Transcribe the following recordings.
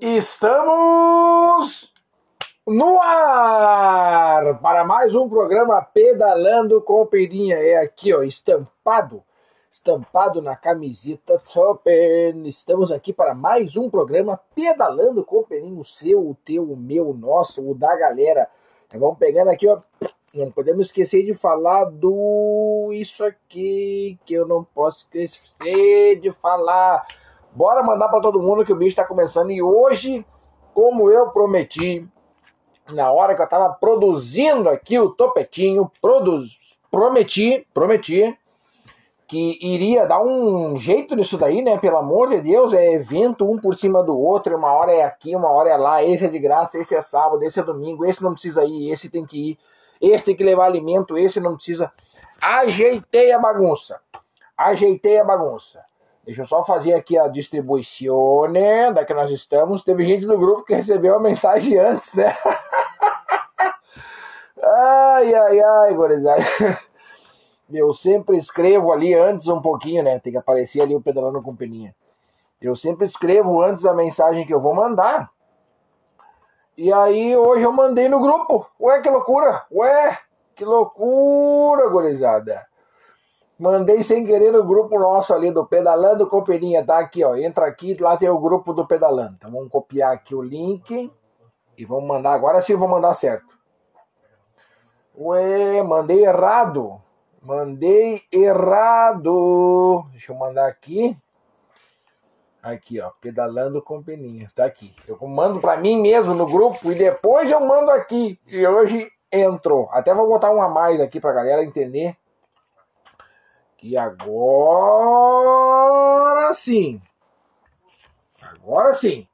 Estamos no ar para mais um programa Pedalando com Pedinha. É aqui, ó, estampado, estampado na camiseta Topen. Estamos aqui para mais um programa Pedalando com Pedinha, o seu, o teu, o meu, o nosso, o da galera. Vamos pegando aqui, ó. Não podemos esquecer de falar do isso aqui que eu não posso esquecer de falar Bora mandar para todo mundo que o bicho está começando. E hoje, como eu prometi, na hora que eu estava produzindo aqui o topetinho, produz, prometi, prometi que iria dar um jeito nisso daí, né? Pelo amor de Deus, é evento um por cima do outro, uma hora é aqui, uma hora é lá, esse é de graça, esse é sábado, esse é domingo, esse não precisa ir, esse tem que ir, esse tem que levar alimento, esse não precisa. Ajeitei a bagunça. Ajeitei a bagunça. Deixa eu só fazer aqui a distribuição? Da que nós estamos. Teve gente do grupo que recebeu a mensagem antes, né? ai, ai, ai, gurizada. Eu sempre escrevo ali antes um pouquinho, né? Tem que aparecer ali o pedalando com peninha. Eu sempre escrevo antes a mensagem que eu vou mandar. E aí hoje eu mandei no grupo. Ué, que loucura! Ué, que loucura, gurizada! Mandei sem querer no grupo nosso ali do Pedalando com Peninha, tá aqui, ó. Entra aqui, lá tem o grupo do Pedalando. Então vamos copiar aqui o link e vamos mandar. Agora sim vou mandar certo. Ué, mandei errado. Mandei errado. Deixa eu mandar aqui. Aqui, ó, pedalando com peninha. Tá aqui. Eu mando para mim mesmo no grupo e depois eu mando aqui. E hoje entrou. Até vou botar um a mais aqui pra galera entender e agora sim. Agora sim.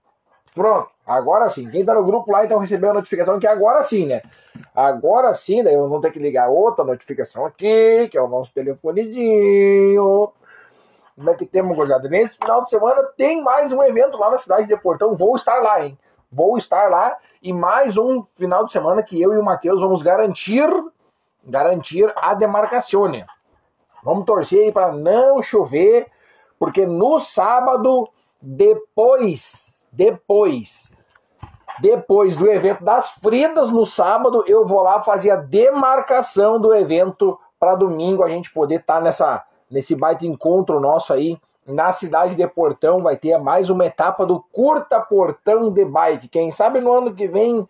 Pronto. Agora sim. Quem tá no grupo lá então recebeu a notificação que agora sim, né? Agora sim, daí vamos ter que ligar outra notificação aqui, que é o nosso telefonezinho. Como é que temos, guardado? Nesse final de semana tem mais um evento lá na cidade de Portão. Vou estar lá, hein? Vou estar lá. E mais um final de semana que eu e o Matheus vamos garantir garantir a demarcação. Vamos torcer aí para não chover, porque no sábado, depois, depois, depois do evento das Fridas, no sábado, eu vou lá fazer a demarcação do evento para domingo a gente poder estar tá nessa nesse baita encontro nosso aí na cidade de Portão. Vai ter mais uma etapa do Curta Portão de Bike. Quem sabe no ano que vem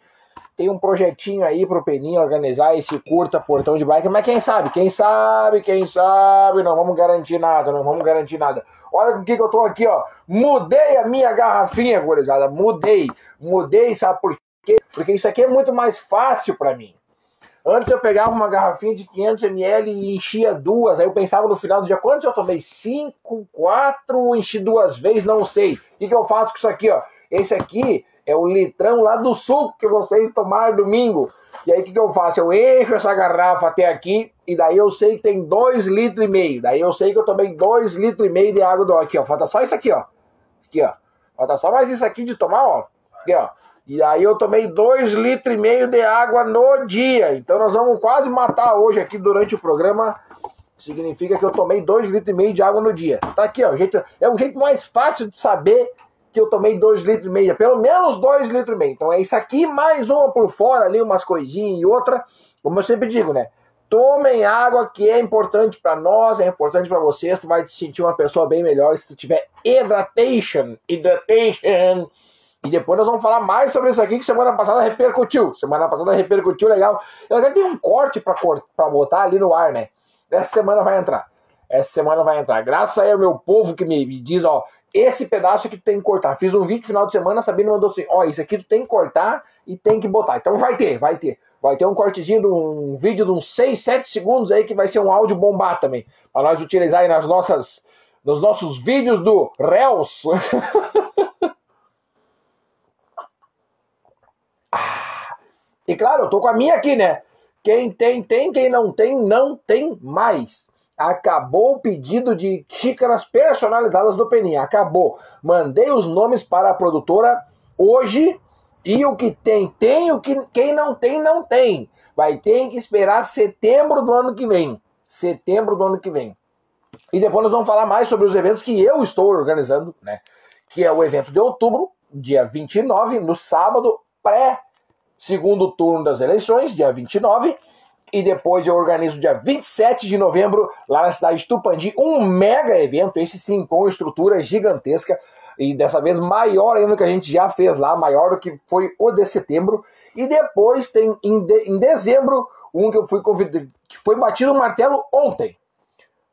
tem um projetinho aí pro Peninha organizar esse curta portão de bike, mas quem sabe, quem sabe, quem sabe, não vamos garantir nada, não vamos garantir nada. Olha com o que, que eu tô aqui, ó. Mudei a minha garrafinha, gurizada, mudei, mudei, sabe por quê? Porque isso aqui é muito mais fácil para mim. Antes eu pegava uma garrafinha de 500ml e enchia duas, aí eu pensava no final do dia, quantos eu tomei? Cinco, quatro, enchi duas vezes, não sei. O que, que eu faço com isso aqui, ó? Esse aqui é o litrão lá do suco que vocês tomaram domingo. E aí o que, que eu faço? Eu encho essa garrafa até aqui e daí eu sei que tem dois litros e meio. Daí eu sei que eu tomei dois litros e meio de água do aqui, ó. Falta só isso aqui, ó. Aqui, ó. Falta só mais isso aqui de tomar, ó. Aqui, ó. E aí eu tomei dois litros e meio de água no dia. Então nós vamos quase matar hoje aqui durante o programa. Significa que eu tomei dois litros e meio de água no dia. Tá aqui, ó. Jeito, é o jeito mais fácil de saber que eu tomei 2 litros e meio, pelo menos 2 litros e meio. Então é isso aqui, mais uma por fora ali, umas coisinhas e outra. Como eu sempre digo, né? Tomem água que é importante para nós, é importante para vocês, tu vai te sentir uma pessoa bem melhor se tu tiver hydration, hydration. E depois nós vamos falar mais sobre isso aqui que semana passada repercutiu. Semana passada repercutiu legal. Eu até tenho um corte para botar ali no ar, né? Essa semana vai entrar. Essa semana vai entrar. Graças aí ao meu povo que me, me diz, ó, esse pedaço aqui tu tem que cortar. Fiz um vídeo final de semana, a mandou assim, ó, isso aqui tu tem que cortar e tem que botar. Então vai ter, vai ter. Vai ter um cortezinho de um vídeo de uns 6, 7 segundos aí que vai ser um áudio bombar também. Pra nós utilizar aí nas nossas, nos nossos vídeos do Reels. ah, e claro, eu tô com a minha aqui, né? Quem tem, tem. Quem não tem, não tem mais. Acabou o pedido de xícaras personalizadas do Peninha. Acabou. Mandei os nomes para a produtora hoje. E o que tem, tem. O que quem não tem, não tem. Vai ter que esperar setembro do ano que vem. Setembro do ano que vem. E depois nós vamos falar mais sobre os eventos que eu estou organizando, né? Que é o evento de outubro, dia 29, no sábado, pré segundo turno das eleições, dia 29, e depois eu organizo dia 27 de novembro, lá na cidade de Tupandi, um mega evento, esse sim, com estrutura gigantesca, e dessa vez maior ainda do que a gente já fez lá, maior do que foi o de setembro. E depois tem em, de, em dezembro um que eu fui convidado, que foi batido o martelo ontem.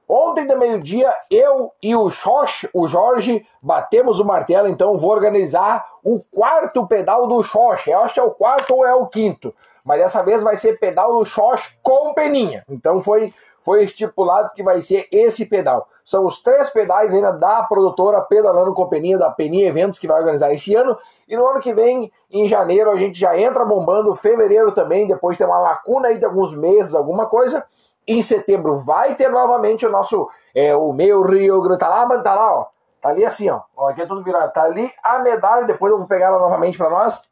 Ontem de meio-dia, eu e o Xox, o Jorge, batemos o martelo, então vou organizar o quarto pedal do Xox. Eu acho que é o quarto ou é o quinto. Mas dessa vez vai ser pedal do Xox com peninha. Então foi, foi estipulado que vai ser esse pedal. São os três pedais ainda da produtora Pedalando com Peninha, da Peninha Eventos, que vai organizar esse ano. E no ano que vem, em janeiro, a gente já entra bombando, fevereiro também, depois tem uma lacuna aí de alguns meses, alguma coisa. Em setembro vai ter novamente o nosso, é, o meu Rio Grande, tá lá, tá lá, ó. Tá ali assim, ó. ó aqui é tudo virado. Tá ali a medalha, depois eu vou pegar ela novamente para nós.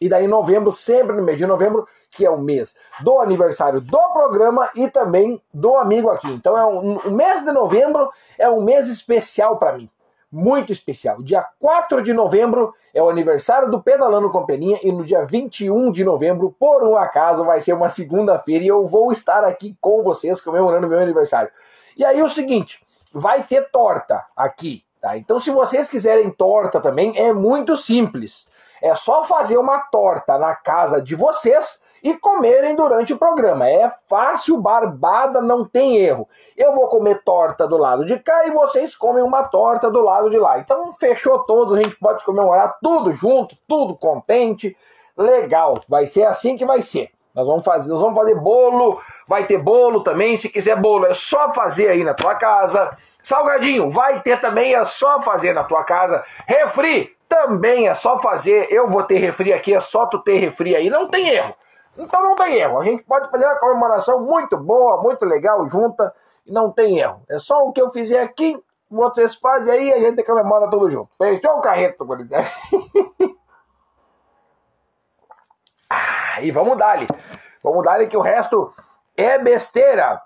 E daí novembro, sempre no mês de novembro, que é o mês do aniversário do programa e também do amigo aqui. Então é um, o mês de novembro é um mês especial para mim muito especial. Dia 4 de novembro é o aniversário do Pedalando com Peninha e no dia 21 de novembro, por um acaso, vai ser uma segunda-feira e eu vou estar aqui com vocês comemorando meu aniversário. E aí o seguinte, vai ter torta aqui, tá? Então se vocês quiserem torta também, é muito simples. É só fazer uma torta na casa de vocês e comerem durante o programa. É fácil, barbada, não tem erro. Eu vou comer torta do lado de cá e vocês comem uma torta do lado de lá. Então fechou todo, a gente pode comemorar tudo junto, tudo contente. Legal, vai ser assim que vai ser. Nós vamos fazer, nós vamos fazer bolo, vai ter bolo também, se quiser bolo é só fazer aí na tua casa. Salgadinho, vai ter também, é só fazer na tua casa. Refri, também é só fazer. Eu vou ter refri aqui, é só tu ter refri aí, não tem erro. Então não tem erro. A gente pode fazer uma comemoração muito boa, muito legal, junta, e não tem erro. É só o que eu fizer aqui, vocês fazem aí a gente comemora tudo junto. Fechou o carreto, gurizada? ah, e vamos dar ali. Vamos dar ali que o resto é besteira.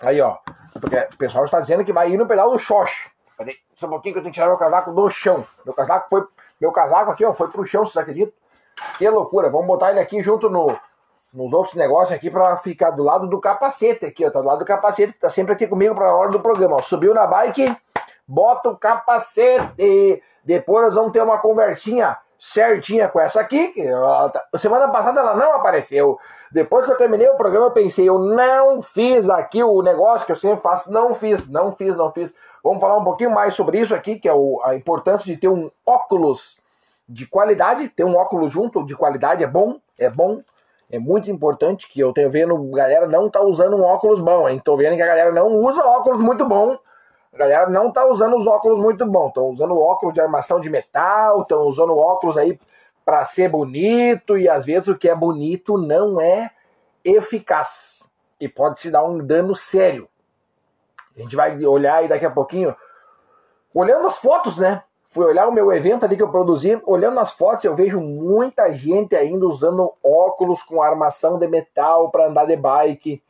Aí, ó. Porque o pessoal está dizendo que vai ir no pedal do Xox. Peraí, só um pouquinho que eu tenho que tirar meu casaco do chão. Meu casaco foi. Meu casaco aqui, ó, foi pro chão, vocês acreditam? Que loucura. Vamos botar ele aqui junto no, nos outros negócios aqui para ficar do lado do capacete aqui, ó. Tá do lado do capacete que tá sempre aqui comigo para a hora do programa. Ó. Subiu na bike, bota o capacete. Depois nós vamos ter uma conversinha certinha com essa aqui. Que tá, semana passada ela não apareceu. Depois que eu terminei o programa, eu pensei, eu não fiz aqui o negócio que eu sempre faço. Não fiz, não fiz, não fiz. Vamos falar um pouquinho mais sobre isso aqui, que é o, a importância de ter um óculos de qualidade, ter um óculos junto de qualidade é bom, é bom, é muito importante que eu tenho vendo galera não tá usando um óculos bom, hein? Tô vendo que a galera não usa óculos muito bom. A galera não tá usando os óculos muito bom, estão usando óculos de armação de metal, estão usando óculos aí para ser bonito e às vezes o que é bonito não é eficaz e pode se dar um dano sério. A gente vai olhar aí daqui a pouquinho, olhando as fotos, né? fui olhar o meu evento ali que eu produzi, olhando as fotos, eu vejo muita gente ainda usando óculos com armação de metal para andar de bike.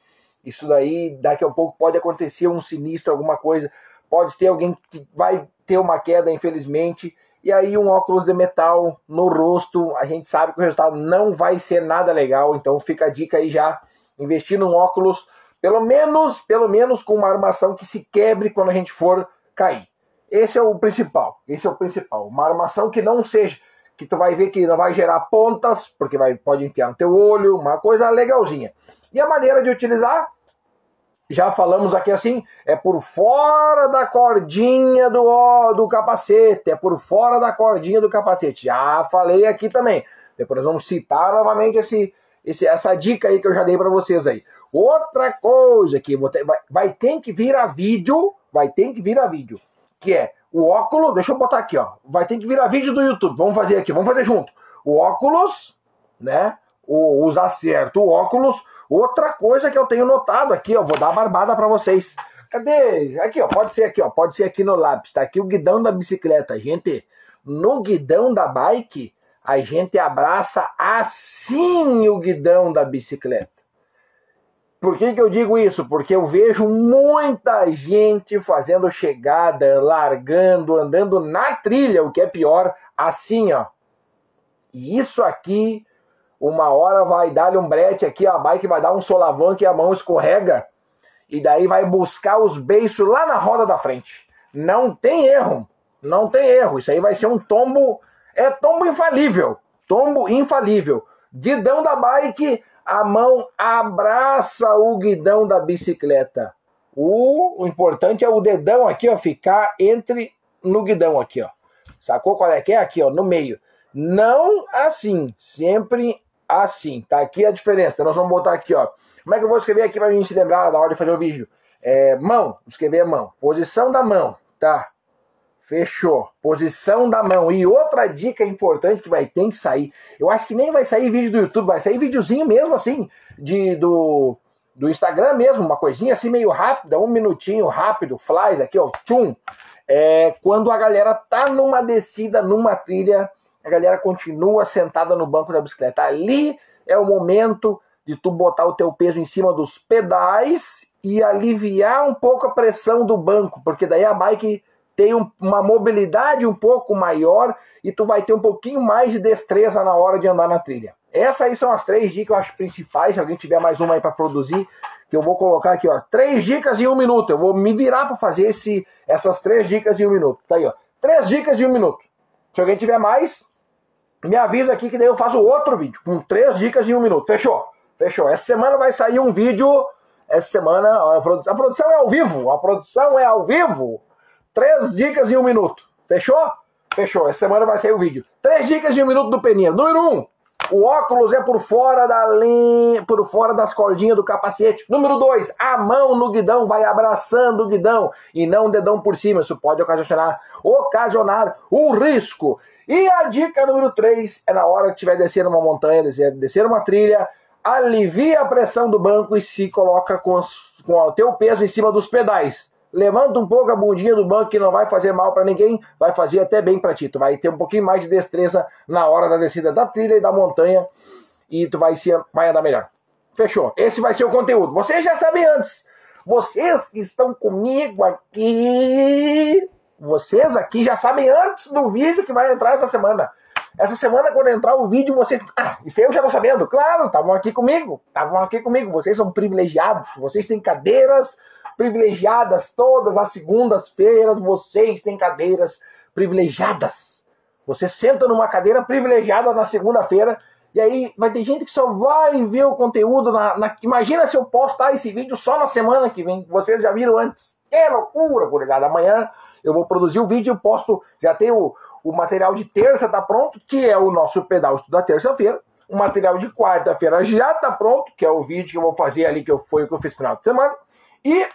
Isso daí, daqui a pouco pode acontecer um sinistro, alguma coisa. Pode ter alguém que vai ter uma queda, infelizmente. E aí, um óculos de metal no rosto, a gente sabe que o resultado não vai ser nada legal. Então, fica a dica aí já: investir num óculos, pelo menos, pelo menos com uma armação que se quebre quando a gente for cair. Esse é o principal. Esse é o principal. Uma armação que não seja que tu vai ver que não vai gerar pontas, porque vai pode enfiar no teu olho, uma coisa legalzinha. E a maneira de utilizar, já falamos aqui assim, é por fora da cordinha do do capacete, é por fora da cordinha do capacete. Já falei aqui também. Depois vamos citar novamente esse, esse essa dica aí que eu já dei para vocês aí. Outra coisa que ter, vai, vai ter que vir a vídeo, vai ter que vir a vídeo que é o óculos, deixa eu botar aqui, ó. Vai ter que virar vídeo do YouTube. Vamos fazer aqui, vamos fazer junto. O óculos, né? O, usar certo o óculos. Outra coisa que eu tenho notado aqui, ó, vou dar a barbada para vocês. Cadê? Aqui, ó, pode ser aqui, ó, pode ser aqui no lápis. Tá aqui o guidão da bicicleta, gente. No guidão da bike, a gente abraça assim o guidão da bicicleta. Por que, que eu digo isso? Porque eu vejo muita gente fazendo chegada, largando, andando na trilha, o que é pior, assim, ó. E isso aqui, uma hora vai dar-lhe um brete aqui, a bike vai dar um solavanco e a mão escorrega. E daí vai buscar os beiços lá na roda da frente. Não tem erro. Não tem erro. Isso aí vai ser um tombo. É tombo infalível. Tombo infalível. Didão da bike a mão abraça o guidão da bicicleta. O, o importante é o dedão aqui, ó, ficar entre no guidão aqui, ó. Sacou qual é que é? Aqui, ó, no meio. Não assim, sempre assim. Tá aqui a diferença. Nós vamos botar aqui, ó. Como é que eu vou escrever aqui pra gente lembrar na hora de fazer o vídeo? É, mão, escrever mão. Posição da mão, tá? Fechou. Posição da mão. E outra dica importante que vai ter que sair. Eu acho que nem vai sair vídeo do YouTube, vai sair videozinho mesmo assim, de do, do Instagram mesmo, uma coisinha assim meio rápida, um minutinho rápido, flies aqui, ó, tchum. É, quando a galera tá numa descida, numa trilha, a galera continua sentada no banco da bicicleta. Ali é o momento de tu botar o teu peso em cima dos pedais e aliviar um pouco a pressão do banco, porque daí a bike tem um, uma mobilidade um pouco maior e tu vai ter um pouquinho mais de destreza na hora de andar na trilha. Essas aí são as três dicas eu acho principais. Se alguém tiver mais uma aí para produzir, que eu vou colocar aqui, ó. Três dicas em um minuto. Eu vou me virar para fazer esse, essas três dicas em um minuto. Tá aí, ó. Três dicas em um minuto. Se alguém tiver mais, me avisa aqui que daí eu faço outro vídeo com três dicas em um minuto. Fechou? Fechou. Essa semana vai sair um vídeo. Essa semana a produção é ao vivo. A produção é ao vivo. Três dicas em um minuto. Fechou? Fechou. Essa semana vai sair o vídeo. Três dicas em um minuto do Peninha. Número um. O óculos é por fora da linha, por fora das cordinhas do capacete. Número dois, a mão no guidão vai abraçando o guidão e não o dedão por cima. Isso pode ocasionar, ocasionar um risco. E a dica número três é na hora que estiver descendo uma montanha, descer, uma trilha, alivia a pressão do banco e se coloca com, com o teu peso em cima dos pedais levanta um pouco a bundinha do banco que não vai fazer mal para ninguém, vai fazer até bem para ti. Tu vai ter um pouquinho mais de destreza na hora da descida da trilha e da montanha e tu vai, se, vai andar melhor. Fechou. Esse vai ser o conteúdo. Vocês já sabem antes. Vocês que estão comigo aqui, vocês aqui já sabem antes do vídeo que vai entrar essa semana. Essa semana, quando entrar o vídeo, vocês. Ah, isso eu já tô sabendo. Claro, estavam aqui comigo. Estavam aqui comigo. Vocês são privilegiados. Vocês têm cadeiras privilegiadas todas as segundas-feiras. Vocês têm cadeiras privilegiadas. Você senta numa cadeira privilegiada na segunda-feira. E aí vai ter gente que só vai ver o conteúdo na, na, Imagina se eu postar esse vídeo só na semana que vem. Vocês já viram antes. É loucura, colegado. Amanhã eu vou produzir o vídeo, eu posto. Já tem o, material de terça tá pronto, que é o nosso pedal da terça-feira. O material de quarta-feira já tá pronto, que é o vídeo que eu vou fazer ali, que eu, foi o que eu fiz no final de semana. E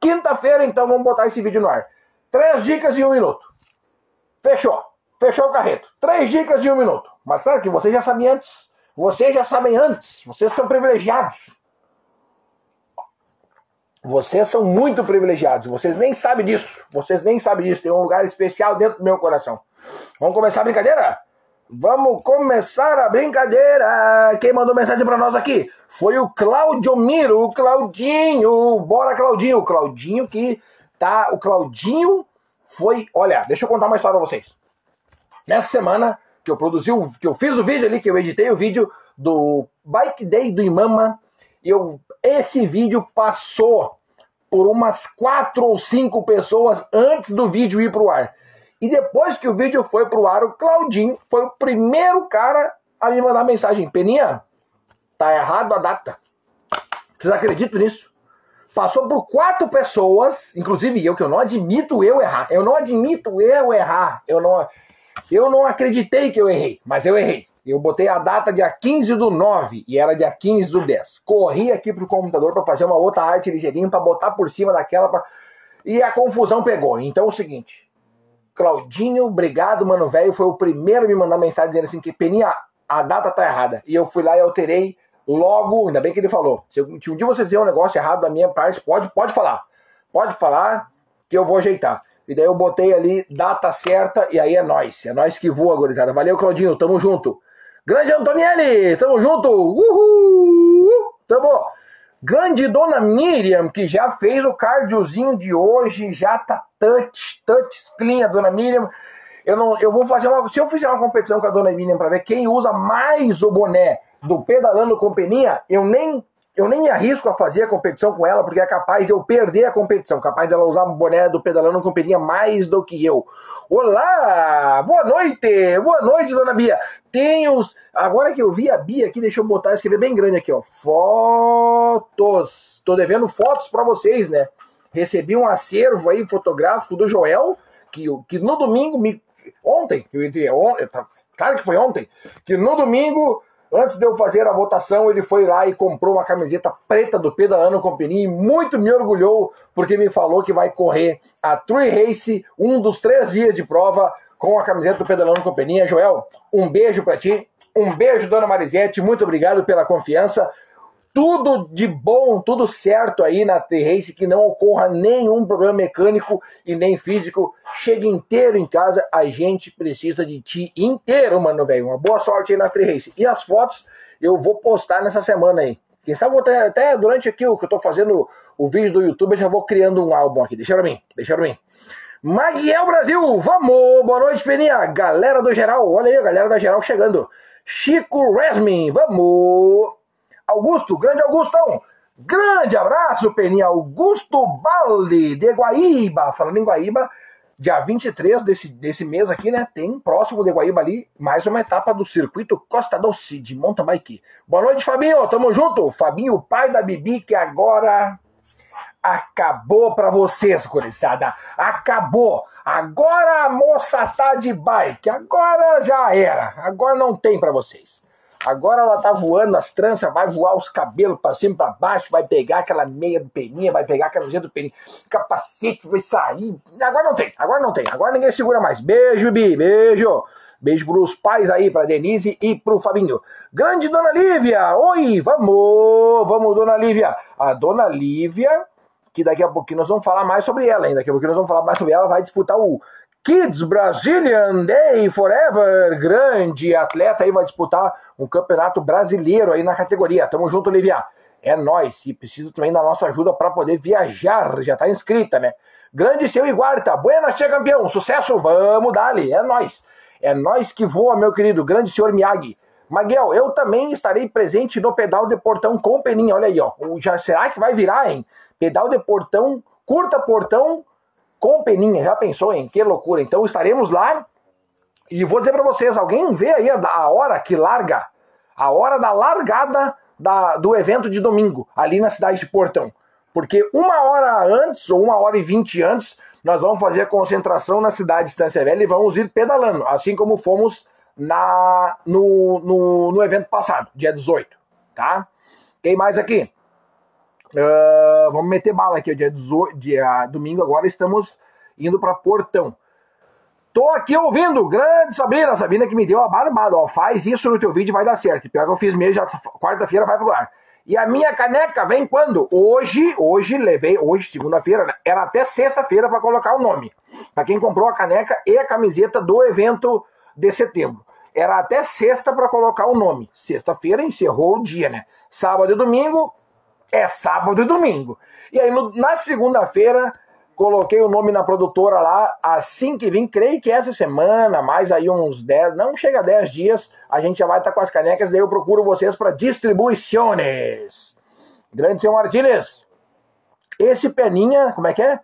quinta-feira, então, vamos botar esse vídeo no ar. Três dicas em um minuto. Fechou. Fechou o carreto. Três dicas em um minuto. Mas claro que vocês já sabem antes. Vocês já sabem antes. Vocês são privilegiados. Vocês são muito privilegiados. Vocês nem sabem disso. Vocês nem sabem disso. Tem um lugar especial dentro do meu coração. Vamos começar a brincadeira? Vamos começar a brincadeira. Quem mandou mensagem para nós aqui foi o Claudio Miro, o Claudinho. Bora, Claudinho. O Claudinho que tá. O Claudinho foi. Olha, deixa eu contar uma história pra vocês. Nessa semana que eu produzi, que eu fiz o vídeo ali, que eu editei o vídeo do Bike Day do Imama, eu, esse vídeo passou por umas quatro ou cinco pessoas antes do vídeo ir pro ar. E depois que o vídeo foi pro ar, o Claudinho foi o primeiro cara a me mandar mensagem. Peninha, tá errado a data. Vocês acreditam nisso? Passou por quatro pessoas, inclusive eu, que eu não admito eu errar. Eu não admito eu errar. Eu não, eu não acreditei que eu errei, mas eu errei. Eu botei a data dia 15 do 9 e era dia 15 do 10. Corri aqui pro computador para fazer uma outra arte ligeirinho para botar por cima daquela pra... e a confusão pegou. Então é o seguinte, Claudinho, obrigado, mano, velho. Foi o primeiro a me mandar mensagem dizendo assim que Peninha, a data tá errada. E eu fui lá e alterei logo, ainda bem que ele falou. Se um dia você fizer um negócio errado da minha parte, pode, pode falar. Pode falar que eu vou ajeitar. E daí eu botei ali data certa e aí é nós. É nós que voa, gurizada. Valeu, Claudinho. Tamo junto. Grande Antonielli, tamo junto. Uhul! Tamo. Grande dona Miriam, que já fez o cardiozinho de hoje, já tá touch, touch clean, a dona Miriam. Eu, não, eu vou fazer uma. Se eu fizer uma competição com a dona Miriam para ver quem usa mais o boné do Pedalando com Peninha, eu nem eu nem me arrisco a fazer a competição com ela, porque é capaz de eu perder a competição, capaz dela usar o boné do Pedalando com Peninha mais do que eu. Olá! Boa noite! Boa noite, dona Bia! Tem os. Agora que eu vi a Bia aqui, deixa eu botar, escrever bem grande aqui, ó. Fotos! Tô devendo fotos para vocês, né? Recebi um acervo aí fotográfico do Joel, que, que no domingo me. Ontem, eu ia dizer, ontem, tá, claro que foi ontem, que no domingo Antes de eu fazer a votação, ele foi lá e comprou uma camiseta preta do Pedalando Company e muito me orgulhou porque me falou que vai correr a Tree Race, um dos três dias de prova, com a camiseta do Pedalando Company. Joel, um beijo para ti. Um beijo, dona Marisete. Muito obrigado pela confiança tudo de bom, tudo certo aí na T-Race, que não ocorra nenhum problema mecânico e nem físico. Chegue inteiro em casa, a gente precisa de ti inteiro, mano, velho. Uma boa sorte aí na T-Race. E as fotos eu vou postar nessa semana aí. Quem sabe até, até durante aqui o que eu tô fazendo o vídeo do YouTube, eu já vou criando um álbum aqui. Deixa pra mim, deixa pra mim. Maguiel Brasil, vamos! Boa noite, Peninha. Galera do geral, olha aí, galera da geral chegando. Chico Resmin, vamos! Augusto, grande Augustão. Grande abraço, Peninha. Augusto Balde, de Guaíba. Falando em Guaíba, dia 23 desse, desse mês aqui, né? Tem próximo de Guaíba ali, mais uma etapa do circuito Costa Doce de mountain bike. Boa noite, Fabinho. Tamo junto. Fabinho, pai da Bibi, que agora acabou pra vocês, gurizada. Acabou. Agora a moça tá de bike. Agora já era. Agora não tem para vocês. Agora ela tá voando as tranças, vai voar os cabelos para cima para baixo, vai pegar aquela meia do peninha, vai pegar aquela camiseta do peninha, capacete vai sair. Agora não tem, agora não tem, agora ninguém segura mais. Beijo, Bibi, beijo. Beijo pros pais aí, pra Denise e pro Fabinho. Grande Dona Lívia, oi, vamos, vamos, Dona Lívia. A Dona Lívia, que daqui a pouquinho nós vamos falar mais sobre ela, hein? Daqui a pouquinho nós vamos falar mais sobre ela, vai disputar o Kids Brazilian Day Forever, grande atleta aí vai disputar um campeonato brasileiro aí na categoria. Tamo junto, Olivia. É nós e precisa também da nossa ajuda para poder viajar. Já tá inscrita, né? Grande seu Iguarta, buena tia campeão, sucesso, vamos dali, é nós. É nós que voa, meu querido, grande senhor Miyagi. Maguel, eu também estarei presente no pedal de portão com peninha, olha aí, ó. Já, será que vai virar, hein? Pedal de portão, curta portão, com Peninha. Já pensou, em Que loucura. Então estaremos lá. E vou dizer para vocês, alguém vê aí a, hora que larga, a hora da largada da, do evento de domingo, ali na cidade de Portão. Porque uma hora antes, ou uma hora e vinte antes, nós vamos fazer a concentração na cidade de Estância Velha e vamos ir pedalando, assim como fomos na, no, no, no evento passado, dia 18, tá? Quem mais aqui? Uh, vamos meter bala aqui, dia, 18, dia domingo agora estamos indo para Portão. Tô aqui ouvindo, grande Sabrina, Sabrina que me deu a barbada, ó, faz isso no teu vídeo vai dar certo. Pior que eu fiz mesmo, já quarta-feira vai pro ar. E a minha caneca vem quando? Hoje, hoje levei, hoje segunda-feira, né? era até sexta-feira para colocar o nome. Para quem comprou a caneca e a camiseta do evento de setembro. Era até sexta para colocar o nome. Sexta-feira encerrou o dia, né? Sábado e domingo é sábado e domingo. E aí no, na segunda-feira coloquei o nome na produtora lá, assim que vim, creio que essa semana, mais aí uns 10, não chega a 10 dias, a gente já vai estar tá com as canecas, daí eu procuro vocês para distribuições. Grande senhor Martínez, esse peninha, como é que é?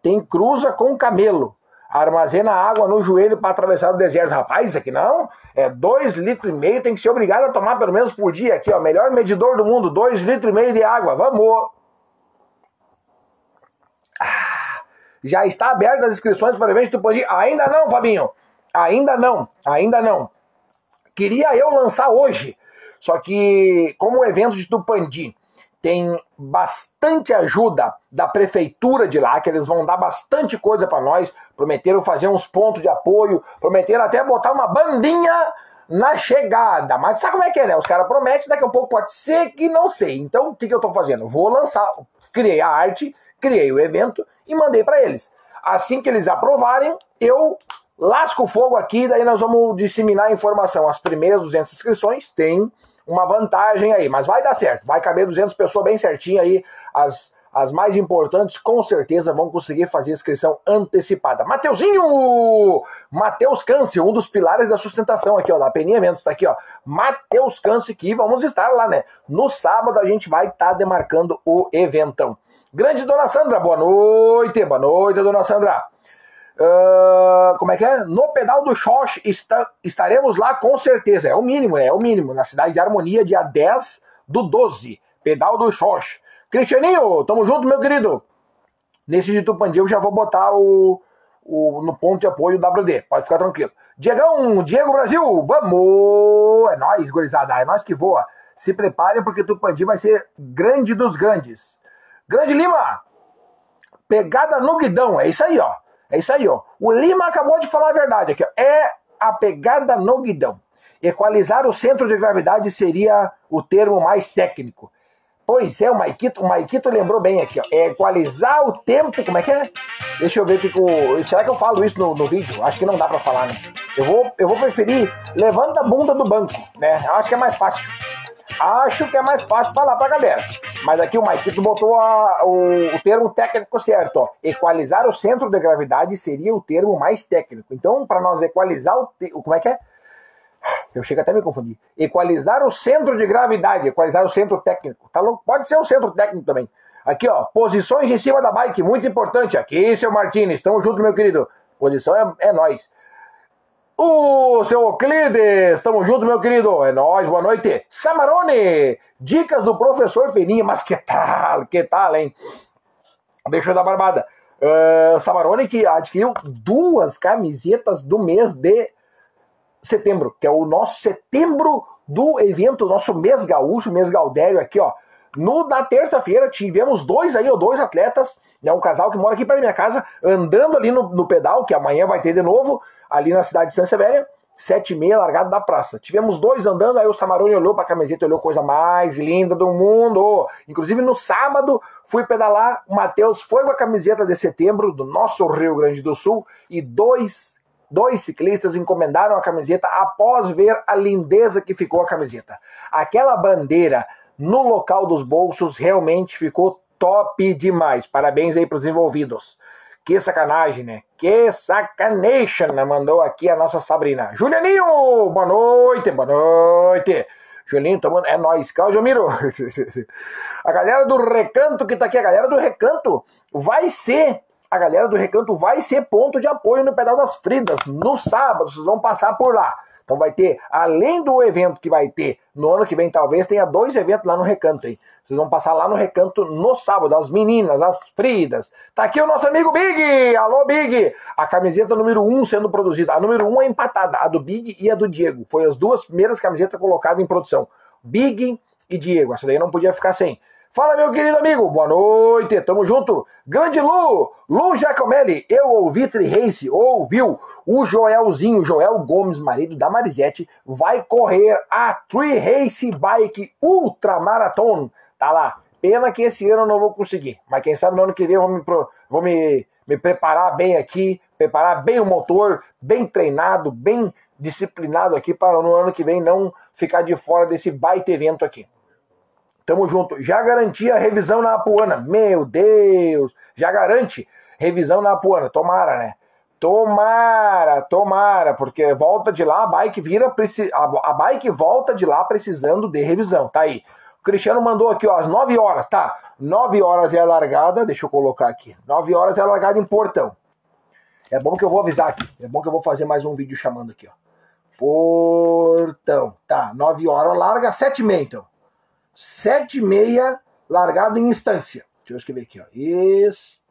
Tem cruza com camelo armazena água no joelho para atravessar o deserto. Rapaz, isso aqui não. É dois litros e meio, tem que ser obrigado a tomar pelo menos por dia aqui, ó. Melhor medidor do mundo, dois litros e meio de água. Vamos! Ah, já está aberta as inscrições para o evento do Pandi? Ainda não, Fabinho. Ainda não, ainda não. Queria eu lançar hoje, só que como o evento de Tupandi tem bastante ajuda da prefeitura de lá, que eles vão dar bastante coisa para nós, prometeram fazer uns pontos de apoio, prometeram até botar uma bandinha na chegada. Mas sabe como é que é, né? Os caras prometem, daqui a pouco pode ser que não sei. Então, o que, que eu estou fazendo? Vou lançar, criei a arte, criei o evento e mandei para eles. Assim que eles aprovarem, eu lasco o fogo aqui, daí nós vamos disseminar a informação. As primeiras 200 inscrições têm uma vantagem aí, mas vai dar certo, vai caber 200 pessoas bem certinho aí, as, as mais importantes com certeza vão conseguir fazer inscrição antecipada. Mateuzinho! Matheus Câncer, um dos pilares da sustentação aqui, ó, da Peninha Mentos, tá aqui, ó. Matheus Câncer, que vamos estar lá, né? No sábado a gente vai estar tá demarcando o eventão. Grande Dona Sandra, boa noite, boa noite, Dona Sandra. Uh, como é que é? No pedal do Xox está, estaremos lá com certeza. É o mínimo, é o mínimo. Na cidade de Harmonia, dia 10 do 12. Pedal do Xox. Cristianinho, tamo junto, meu querido. Nesse de Tupandi eu já vou botar o, o, no ponto de apoio WD. Pode ficar tranquilo. Diegão, Diego Brasil, vamos! É nóis, gurizada. É nós que voa. Se preparem porque Tupandi vai ser grande dos grandes. Grande Lima, pegada no guidão. É isso aí, ó. É isso aí, ó. O Lima acabou de falar a verdade aqui, ó. É a pegada no guidão. Equalizar o centro de gravidade seria o termo mais técnico. Pois é, o Maikito, o Maikito lembrou bem aqui, ó. É equalizar o tempo. Como é que é? Deixa eu ver que. O, será que eu falo isso no, no vídeo? Acho que não dá pra falar, né? Eu vou, eu vou preferir levanta a bunda do banco, né? Acho que é mais fácil. Acho que é mais fácil falar pra galera. Mas aqui o Maikito botou a, o, o, termo técnico certo. Ó. Equalizar o centro de gravidade seria o termo mais técnico. Então, para nós equalizar o. Te... Como é que é? Eu chego até a me confundir. Equalizar o centro de gravidade, equalizar o centro técnico. Tá louco? Pode ser o centro técnico também. Aqui, ó, posições em cima da bike, muito importante. Aqui, seu Martins, estamos juntos, meu querido. Posição é, é nós. O seu Euclides, estamos juntos, meu querido. É nóis, boa noite. Samarone, dicas do professor Peninha, mas que tal, que tal, hein? Beijo da barbada. Uh, Samarone que adquiriu duas camisetas do mês de setembro, que é o nosso setembro do evento, nosso mês gaúcho, mês gaudério aqui, ó. No, na terça-feira tivemos dois aí, ó, dois atletas, né, um casal que mora aqui perto da minha casa, andando ali no, no pedal, que amanhã vai ter de novo, ali na cidade de Santa Velha, sete e meia, largado da praça. Tivemos dois andando, aí o Samarone olhou pra camiseta, olhou coisa mais linda do mundo. Inclusive no sábado fui pedalar, o Matheus foi com a camiseta de setembro do nosso Rio Grande do Sul e dois Dois ciclistas encomendaram a camiseta após ver a lindeza que ficou a camiseta. Aquela bandeira no local dos bolsos realmente ficou top demais. Parabéns aí para os envolvidos. Que sacanagem, né? Que sacanation, né? Mandou aqui a nossa Sabrina. Julianinho, boa noite, boa noite. Julinho, tomando, é nóis. Cláudio Miro. a galera do Recanto que tá aqui, a galera do Recanto vai ser, a galera do Recanto vai ser ponto de apoio no Pedal das Fridas no sábado. Vocês vão passar por lá. Então vai ter, além do evento que vai ter no ano que vem, talvez tenha dois eventos lá no Recanto, hein? Vocês vão passar lá no Recanto no sábado, as meninas, as Fridas. Tá aqui o nosso amigo Big! Alô, Big! A camiseta número 1 um sendo produzida. A número 1 um é empatada, a do Big e a do Diego. Foi as duas primeiras camisetas colocadas em produção. Big e Diego. Essa daí não podia ficar sem. Fala, meu querido amigo, boa noite, tamo junto. Grande Lu, Lu Giacomelli, eu ouvi Tri ouviu o Joelzinho, Joel Gomes, marido da Marisete, vai correr a Tri Race Bike Ultra Marathon. Tá lá. Pena que esse ano eu não vou conseguir, mas quem sabe no ano que vem eu vou me, vou me, me preparar bem aqui, preparar bem o motor, bem treinado, bem disciplinado aqui para no ano que vem não ficar de fora desse baita evento aqui. Tamo junto. Já garanti a revisão na Apuana. Meu Deus! Já garante revisão na Apuana. Tomara, né? Tomara, tomara, porque volta de lá, a bike vira a bike volta de lá precisando de revisão. Tá aí. O Cristiano mandou aqui, ó, às 9 horas, tá? 9 horas é a largada, deixa eu colocar aqui. 9 horas é a largada em Portão. É bom que eu vou avisar aqui. É bom que eu vou fazer mais um vídeo chamando aqui, ó. Portão. Tá, 9 horas larga, 7 e meia então. 7 e meia, largado em instância. Deixa eu escrever aqui, ó. Instância.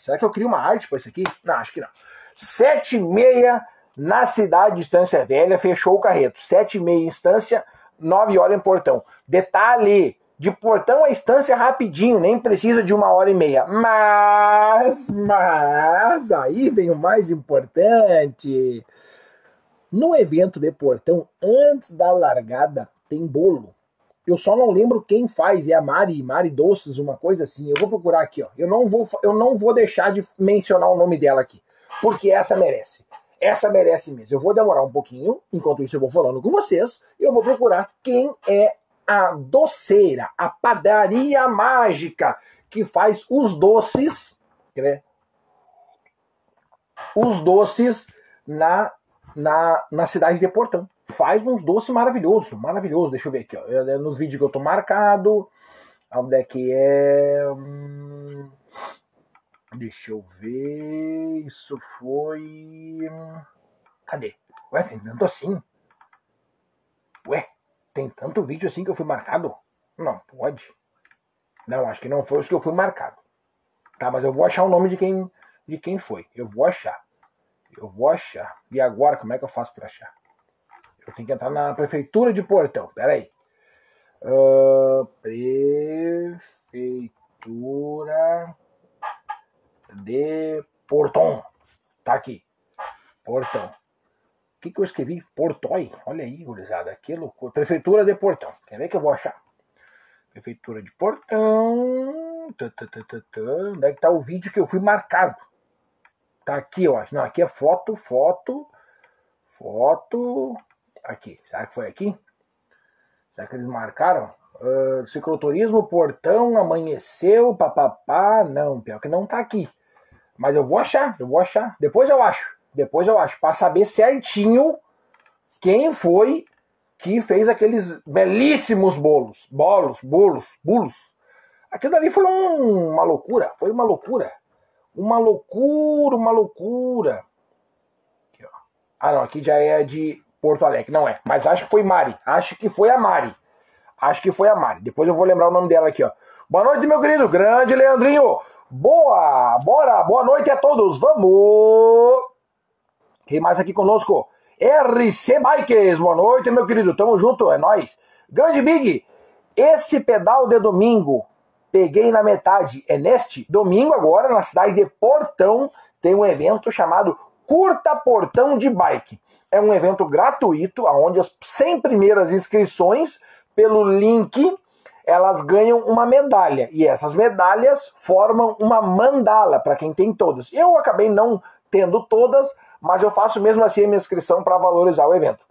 Será que eu crio uma arte para isso aqui? Não, acho que não. 7 e meia na cidade de Instância Velha, fechou o carreto. 7 e meia instância, 9 horas em portão. Detalhe, de portão a instância rapidinho, nem precisa de uma hora e meia. Mas, mas, aí vem o mais importante. No evento de portão, antes da largada, tem bolo. Eu só não lembro quem faz, é a Mari, Mari Doces, uma coisa assim. Eu vou procurar aqui, ó. Eu não vou, eu não vou deixar de mencionar o nome dela aqui, porque essa merece. essa merece mesmo. Eu vou demorar um pouquinho, enquanto isso eu vou falando com vocês, eu vou procurar quem é a doceira, a padaria mágica que faz os doces, né? Os doces na, na, na cidade de Portão. Faz uns doces maravilhosos, maravilhoso. Deixa eu ver aqui, ó. Nos vídeos que eu tô marcado, onde é que é? Hum, deixa eu ver. Isso foi. Cadê? Ué, tem tanto assim? Ué, tem tanto vídeo assim que eu fui marcado? Não, pode. Não, acho que não foi os que eu fui marcado. Tá, mas eu vou achar o nome de quem, de quem foi. Eu vou achar. Eu vou achar. E agora, como é que eu faço para achar? Eu tenho que entrar na prefeitura de Portão. Pera aí. Uh, prefeitura de Portão. Tá aqui. Portão. O que, que eu escrevi? Portói. Olha aí, gurizada. Que loucura. Prefeitura de Portão. Quer ver que eu vou achar? Prefeitura de Portão. Onde é que tá o vídeo que eu fui marcado? Tá aqui, eu acho. Não, aqui é foto, foto, foto. Aqui. Será que foi aqui? Será que eles marcaram? Uh, cicloturismo, portão, amanheceu, papapá. Não, pior que não tá aqui. Mas eu vou achar, eu vou achar. Depois eu acho. Depois eu acho. Pra saber certinho quem foi que fez aqueles belíssimos bolos. Bolos, bolos, bolos. Aquilo ali foi um, uma loucura. Foi uma loucura. Uma loucura, uma loucura. Aqui, ah, não, aqui já é de Porto Alegre. Não é. Mas acho que foi Mari. Acho que foi a Mari. Acho que foi a Mari. Depois eu vou lembrar o nome dela aqui, ó. Boa noite, meu querido. Grande Leandrinho. Boa! Bora! Boa noite a todos. Vamos! Quem mais aqui conosco? RC Bikes, boa noite, meu querido. Tamo junto, é nós. Grande Big, esse pedal de domingo peguei na metade. É neste domingo agora, na cidade de Portão, tem um evento chamado Curta Portão de Bike. É um evento gratuito, onde as 100 primeiras inscrições, pelo link, elas ganham uma medalha. E essas medalhas formam uma mandala para quem tem todas. Eu acabei não tendo todas, mas eu faço mesmo assim a minha inscrição para valorizar o evento.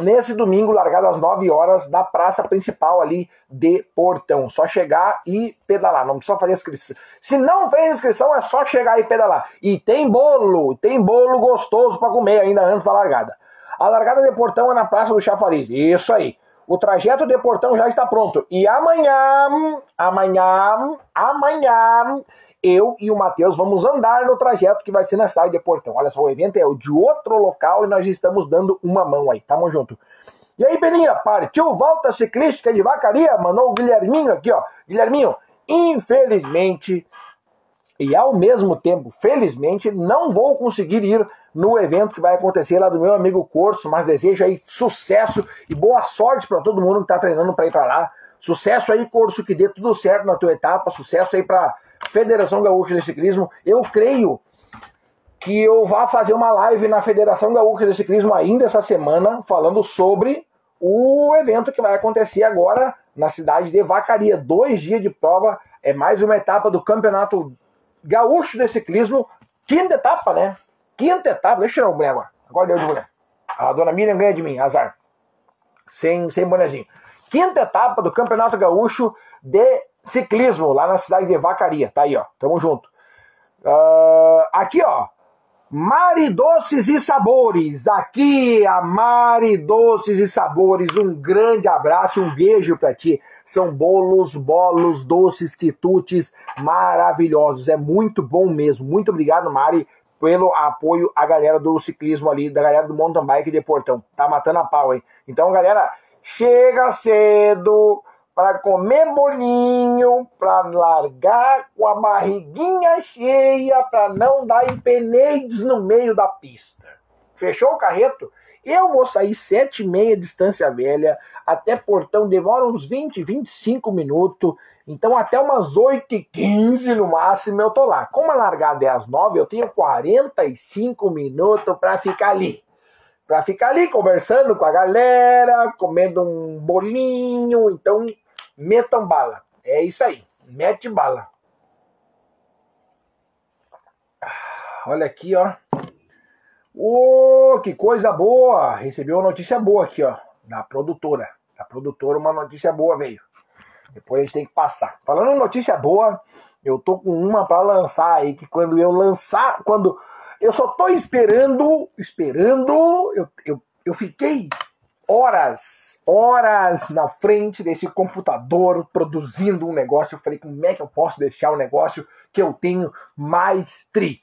Nesse domingo, largado às 9 horas, da praça principal ali de Portão. Só chegar e pedalar, não precisa fazer inscrição. Se não fez inscrição, é só chegar e pedalar. E tem bolo, tem bolo gostoso para comer ainda antes da largada. A largada de Portão é na Praça do Chafariz. Isso aí. O trajeto de Portão já está pronto. E amanhã, amanhã, amanhã, eu e o Matheus vamos andar no trajeto que vai ser na cidade de Portão. Olha só, o evento é de outro local e nós estamos dando uma mão aí. Tamo junto. E aí, Belinha, partiu volta ciclística de vacaria? Mandou o Guilherminho aqui, ó. Guilherminho, infelizmente e ao mesmo tempo, felizmente, não vou conseguir ir no evento que vai acontecer lá do meu amigo Corso, mas desejo aí sucesso e boa sorte para todo mundo que está treinando para ir para lá. Sucesso aí, Corso, que dê tudo certo na tua etapa, sucesso aí para Federação Gaúcha de Ciclismo. Eu creio que eu vá fazer uma live na Federação Gaúcha de Ciclismo ainda essa semana, falando sobre o evento que vai acontecer agora na cidade de Vacaria. Dois dias de prova, é mais uma etapa do Campeonato Gaúcho de Ciclismo, quinta etapa, né? Quinta etapa, deixa eu tirar o boné agora. Agora deu de boné. A dona Miriam ganha de mim, azar. Sem, sem bonezinho. Quinta etapa do Campeonato Gaúcho de Ciclismo, lá na cidade de Vacaria. Tá aí, ó. Tamo junto. Uh, aqui, ó. Mari Doces e Sabores. Aqui a Mari Doces e Sabores. Um grande abraço, um beijo para ti. São bolos, bolos, doces, quitutes maravilhosos. É muito bom mesmo. Muito obrigado, Mari, pelo apoio à galera do ciclismo ali, da galera do mountain bike de Portão. Tá matando a pau, hein? Então, galera, chega cedo para comer bolinho, para largar com a barriguinha cheia, para não dar empeneides no meio da pista. Fechou o carreto? Eu vou sair sete e meia distância velha, até Portão demora uns 20, 25 minutos, então até umas 8 e 15 no máximo eu tô lá. Como a largada é às 9, eu tenho 45 minutos para ficar ali para ficar ali conversando com a galera, comendo um bolinho. Então, metam bala. É isso aí. Mete bala. Olha aqui, ó. Oh, que coisa boa! Recebi uma notícia boa aqui, ó, da produtora. Da produtora, uma notícia boa veio. Depois a gente tem que passar. Falando em notícia boa, eu tô com uma para lançar aí, que quando eu lançar, quando eu só tô esperando, esperando, eu, eu, eu fiquei horas, horas na frente desse computador produzindo um negócio. Eu falei, como é que eu posso deixar o negócio que eu tenho mais tri?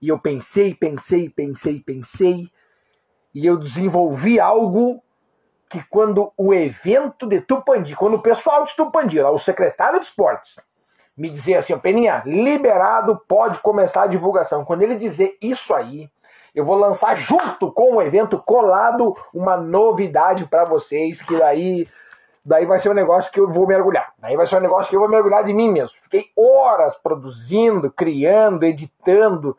E eu pensei, pensei, pensei, pensei, e eu desenvolvi algo que quando o evento de Tupandi, quando o pessoal de Tupandi, lá, o secretário de esportes, me dizer assim, Peninha, liberado, pode começar a divulgação. Quando ele dizer isso aí, eu vou lançar junto com o evento colado uma novidade para vocês, que daí daí vai ser um negócio que eu vou mergulhar. Daí vai ser um negócio que eu vou mergulhar de mim mesmo. Fiquei horas produzindo, criando, editando.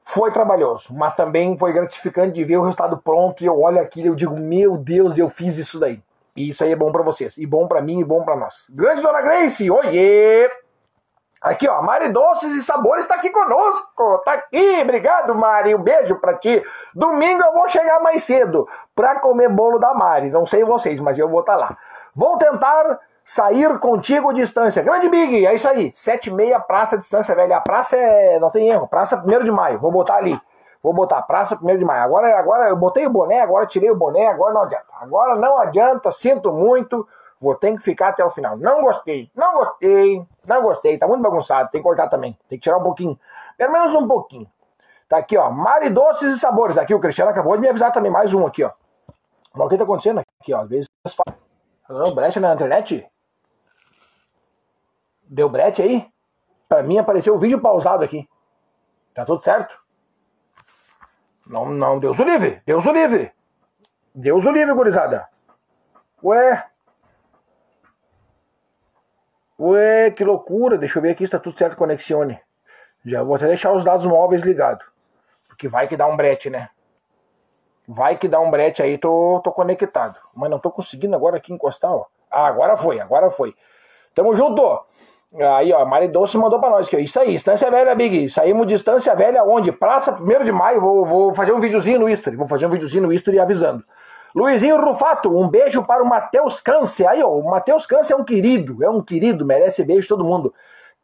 Foi trabalhoso, mas também foi gratificante de ver o resultado pronto e eu olho aquilo e eu digo, meu Deus, eu fiz isso daí. E isso aí é bom para vocês, e bom para mim e bom para nós. Grande Dona Grace, oiê! Aqui, ó, Mari Doces e Sabores está aqui conosco. Tá aqui, obrigado, Mari. Um beijo para ti. Domingo eu vou chegar mais cedo para comer bolo da Mari. Não sei vocês, mas eu vou estar tá lá. Vou tentar sair contigo distância. Grande Big, é isso aí. Sete e meia, Praça Distância Velha. A praça é, não tem erro, Praça 1 de Maio. Vou botar ali. Vou botar Praça 1 de Maio. Agora, agora eu botei o boné, agora tirei o boné, agora não adianta. Agora não adianta, sinto muito. Vou ter que ficar até o final. Não gostei, não gostei, não gostei. Tá muito bagunçado, tem que cortar também. Tem que tirar um pouquinho. Pelo menos um pouquinho. Tá aqui, ó. Mari Doces e Sabores. Aqui o Cristiano acabou de me avisar também. Mais um aqui, ó. O que tá acontecendo aqui, ó? Às vezes fala. brecha na internet? Deu brete aí? Pra mim apareceu o vídeo pausado aqui. Tá tudo certo? Não, não, Deus o livre, Deus o livre. Deus o livre, gurizada. Ué, Ué, que loucura. Deixa eu ver aqui se tá tudo certo conexione. Já vou até deixar os dados móveis ligados. Porque vai que dá um brete, né? Vai que dá um brete aí, tô, tô conectado. Mas não tô conseguindo agora aqui encostar, ó. Ah, agora foi, agora foi. Tamo junto. Aí, ó, Mari Doce mandou pra nós que isso aí, Estância Velha, Big. Saímos de Estância Velha onde? Praça 1 de maio. Vou, vou fazer um videozinho no History. Vou fazer um videozinho no History avisando. Luizinho Rufato, um beijo para o Matheus Câncer. Aí, ó, o Matheus Câncer é um querido, é um querido, merece beijo todo mundo.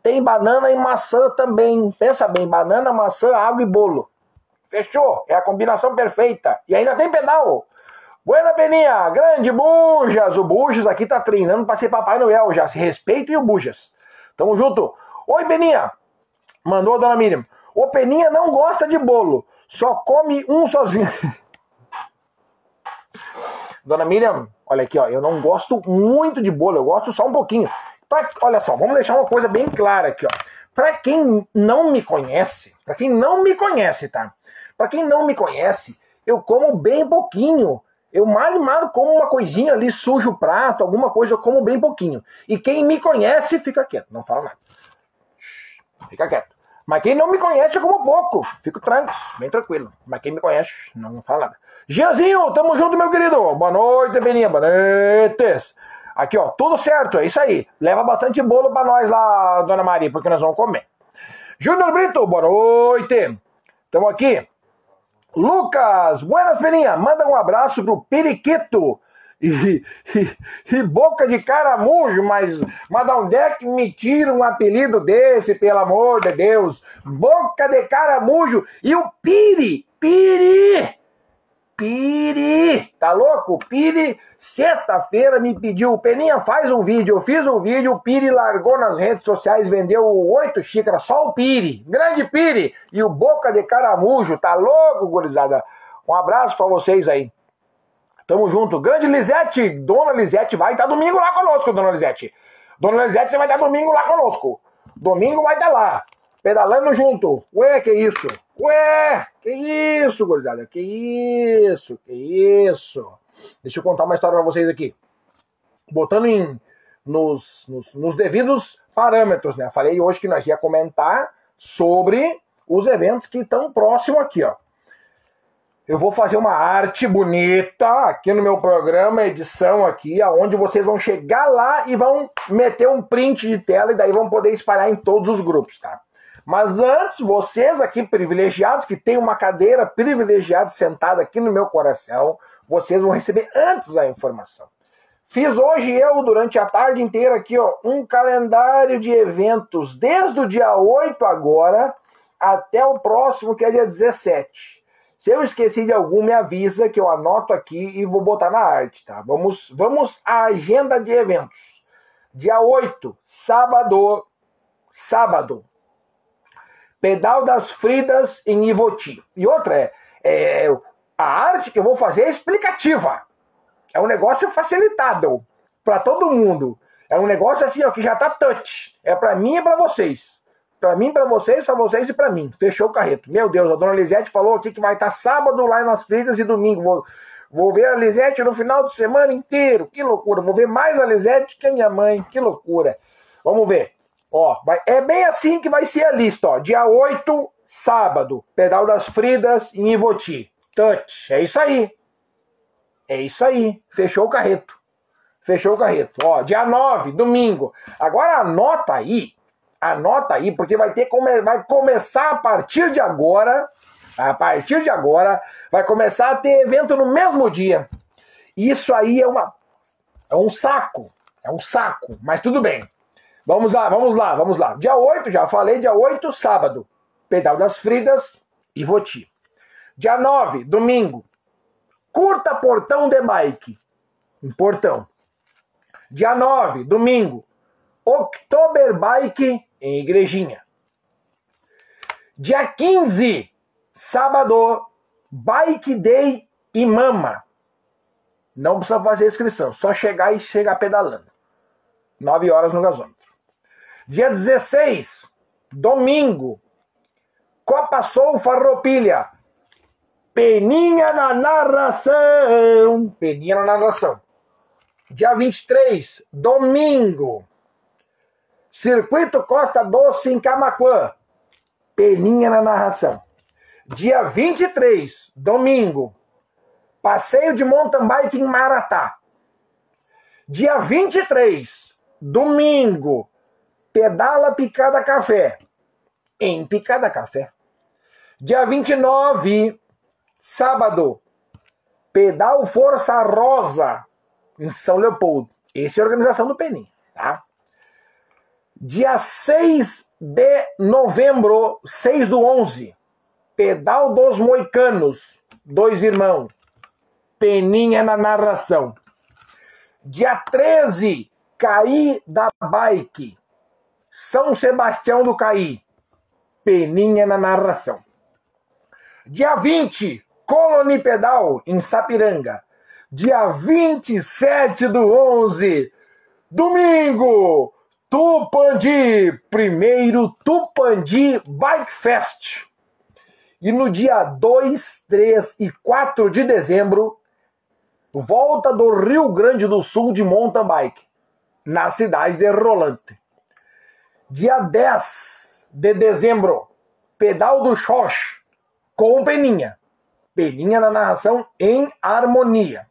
Tem banana e maçã também. Pensa bem, banana, maçã, água e bolo. Fechou? É a combinação perfeita. E ainda tem pedal. Buena Peninha, grande Bujas. O Bujas aqui tá treinando para ser Papai Noel já. Se respeitem o Bujas. Tamo junto. Oi, Peninha. Mandou a dona Miriam. O Peninha não gosta de bolo. Só come um sozinho. Dona Miriam, olha aqui, ó, eu não gosto muito de bolo, eu gosto só um pouquinho. Pra, olha só, vamos deixar uma coisa bem clara aqui, ó. Para quem não me conhece, para quem não me conhece, tá? Para quem não me conhece, eu como bem pouquinho. Eu mal e mal como uma coisinha ali, sujo o prato, alguma coisa, eu como bem pouquinho. E quem me conhece, fica quieto, não fala nada. Fica quieto. Mas quem não me conhece, eu como pouco. Fico tranquilo, bem tranquilo. Mas quem me conhece, não fala nada. Gianzinho, tamo junto, meu querido. Boa noite, Beninha. Boa noite. Aqui, ó, tudo certo, é isso aí. Leva bastante bolo pra nós lá, dona Maria, porque nós vamos comer. Júnior Brito, boa noite. Tamo aqui. Lucas, buenas, Beninha. Manda um abraço pro Periquito e, e, e, boca de caramujo, mas, mas de onde é que me tira um apelido desse, pelo amor de Deus? Boca de caramujo e o Piri, Piri, Piri, tá louco? Piri, sexta-feira me pediu, Peninha, faz um vídeo, eu fiz um vídeo, o Piri largou nas redes sociais, vendeu oito xícaras, só o Piri, grande Piri, e o Boca de Caramujo, tá louco, gurizada? Um abraço para vocês aí. Tamo junto. Grande Lisete, Dona Lisete vai estar domingo lá conosco, Dona Lisete. Dona Lisete, você vai estar domingo lá conosco. Domingo vai estar lá, pedalando junto. Ué, que isso? Ué, que isso, gurizada? Que isso? Que isso? Deixa eu contar uma história pra vocês aqui. Botando em, nos, nos, nos devidos parâmetros, né? Falei hoje que nós ia comentar sobre os eventos que estão próximo aqui, ó eu vou fazer uma arte bonita aqui no meu programa, edição aqui, aonde vocês vão chegar lá e vão meter um print de tela e daí vão poder espalhar em todos os grupos, tá? Mas antes, vocês aqui privilegiados, que tem uma cadeira privilegiada sentada aqui no meu coração, vocês vão receber antes a informação. Fiz hoje eu, durante a tarde inteira aqui, ó, um calendário de eventos, desde o dia 8 agora até o próximo, que é dia 17. Se eu esqueci de algum, me avisa que eu anoto aqui e vou botar na arte, tá? Vamos, vamos à agenda de eventos. Dia 8, sábado, sábado, Pedal das Fridas em Ivoti. E outra é, é, a arte que eu vou fazer é explicativa. É um negócio facilitado para todo mundo. É um negócio assim, ó, que já tá touch. É para mim e para vocês. Para mim, para vocês, para vocês e para mim. Fechou o carreto. Meu Deus, a dona Lisete falou aqui que vai estar tá sábado lá nas Fridas e domingo. Vou, vou ver a Lisete no final de semana inteiro. Que loucura. Vou ver mais a Lisete que a minha mãe. Que loucura. Vamos ver. Ó, vai, é bem assim que vai ser a lista, ó. Dia 8, sábado, Pedal das Fridas em Ivoti. Touch. É isso aí. É isso aí. Fechou o carreto. Fechou o carreto. Ó, dia 9, domingo. Agora anota aí. Anota aí, porque vai ter vai começar a partir de agora. A partir de agora, vai começar a ter evento no mesmo dia. Isso aí é uma é um saco. É um saco, mas tudo bem. Vamos lá, vamos lá, vamos lá. Dia 8, já falei, dia 8, sábado. Pedal das Fridas e Voti. Dia 9, domingo. Curta portão de bike. Um portão. Dia 9, domingo. Oktober Bike em Igrejinha. Dia 15, sábado, Bike Day e Mama. Não precisa fazer inscrição, só chegar e chegar pedalando. 9 horas no gasômetro. Dia 16, domingo, Copa Sou Farroupilha. Peninha na narração. Peninha na narração. Dia 23, domingo. Circuito Costa Doce em Camacuã. Peninha na narração. Dia 23, domingo. Passeio de mountain bike em Maratá. Dia 23, domingo. Pedala Picada Café. Em Picada Café. Dia 29, sábado. Pedal Força Rosa. Em São Leopoldo. Essa é a organização do Penin, tá? Dia 6 de novembro, 6 do 11. Pedal dos Moicanos. Dois irmãos. Peninha na narração. Dia 13, Caí da Bike. São Sebastião do Caí. Peninha na narração. Dia 20, Colony Pedal, em Sapiranga. Dia 27 do 11, domingo, Tupandi, primeiro Tupandi Bike Fest. E no dia 2, 3 e 4 de dezembro, volta do Rio Grande do Sul de mountain bike, na cidade de Rolante. Dia 10 de dezembro, Pedal do Xox, com Peninha. Peninha na narração em harmonia.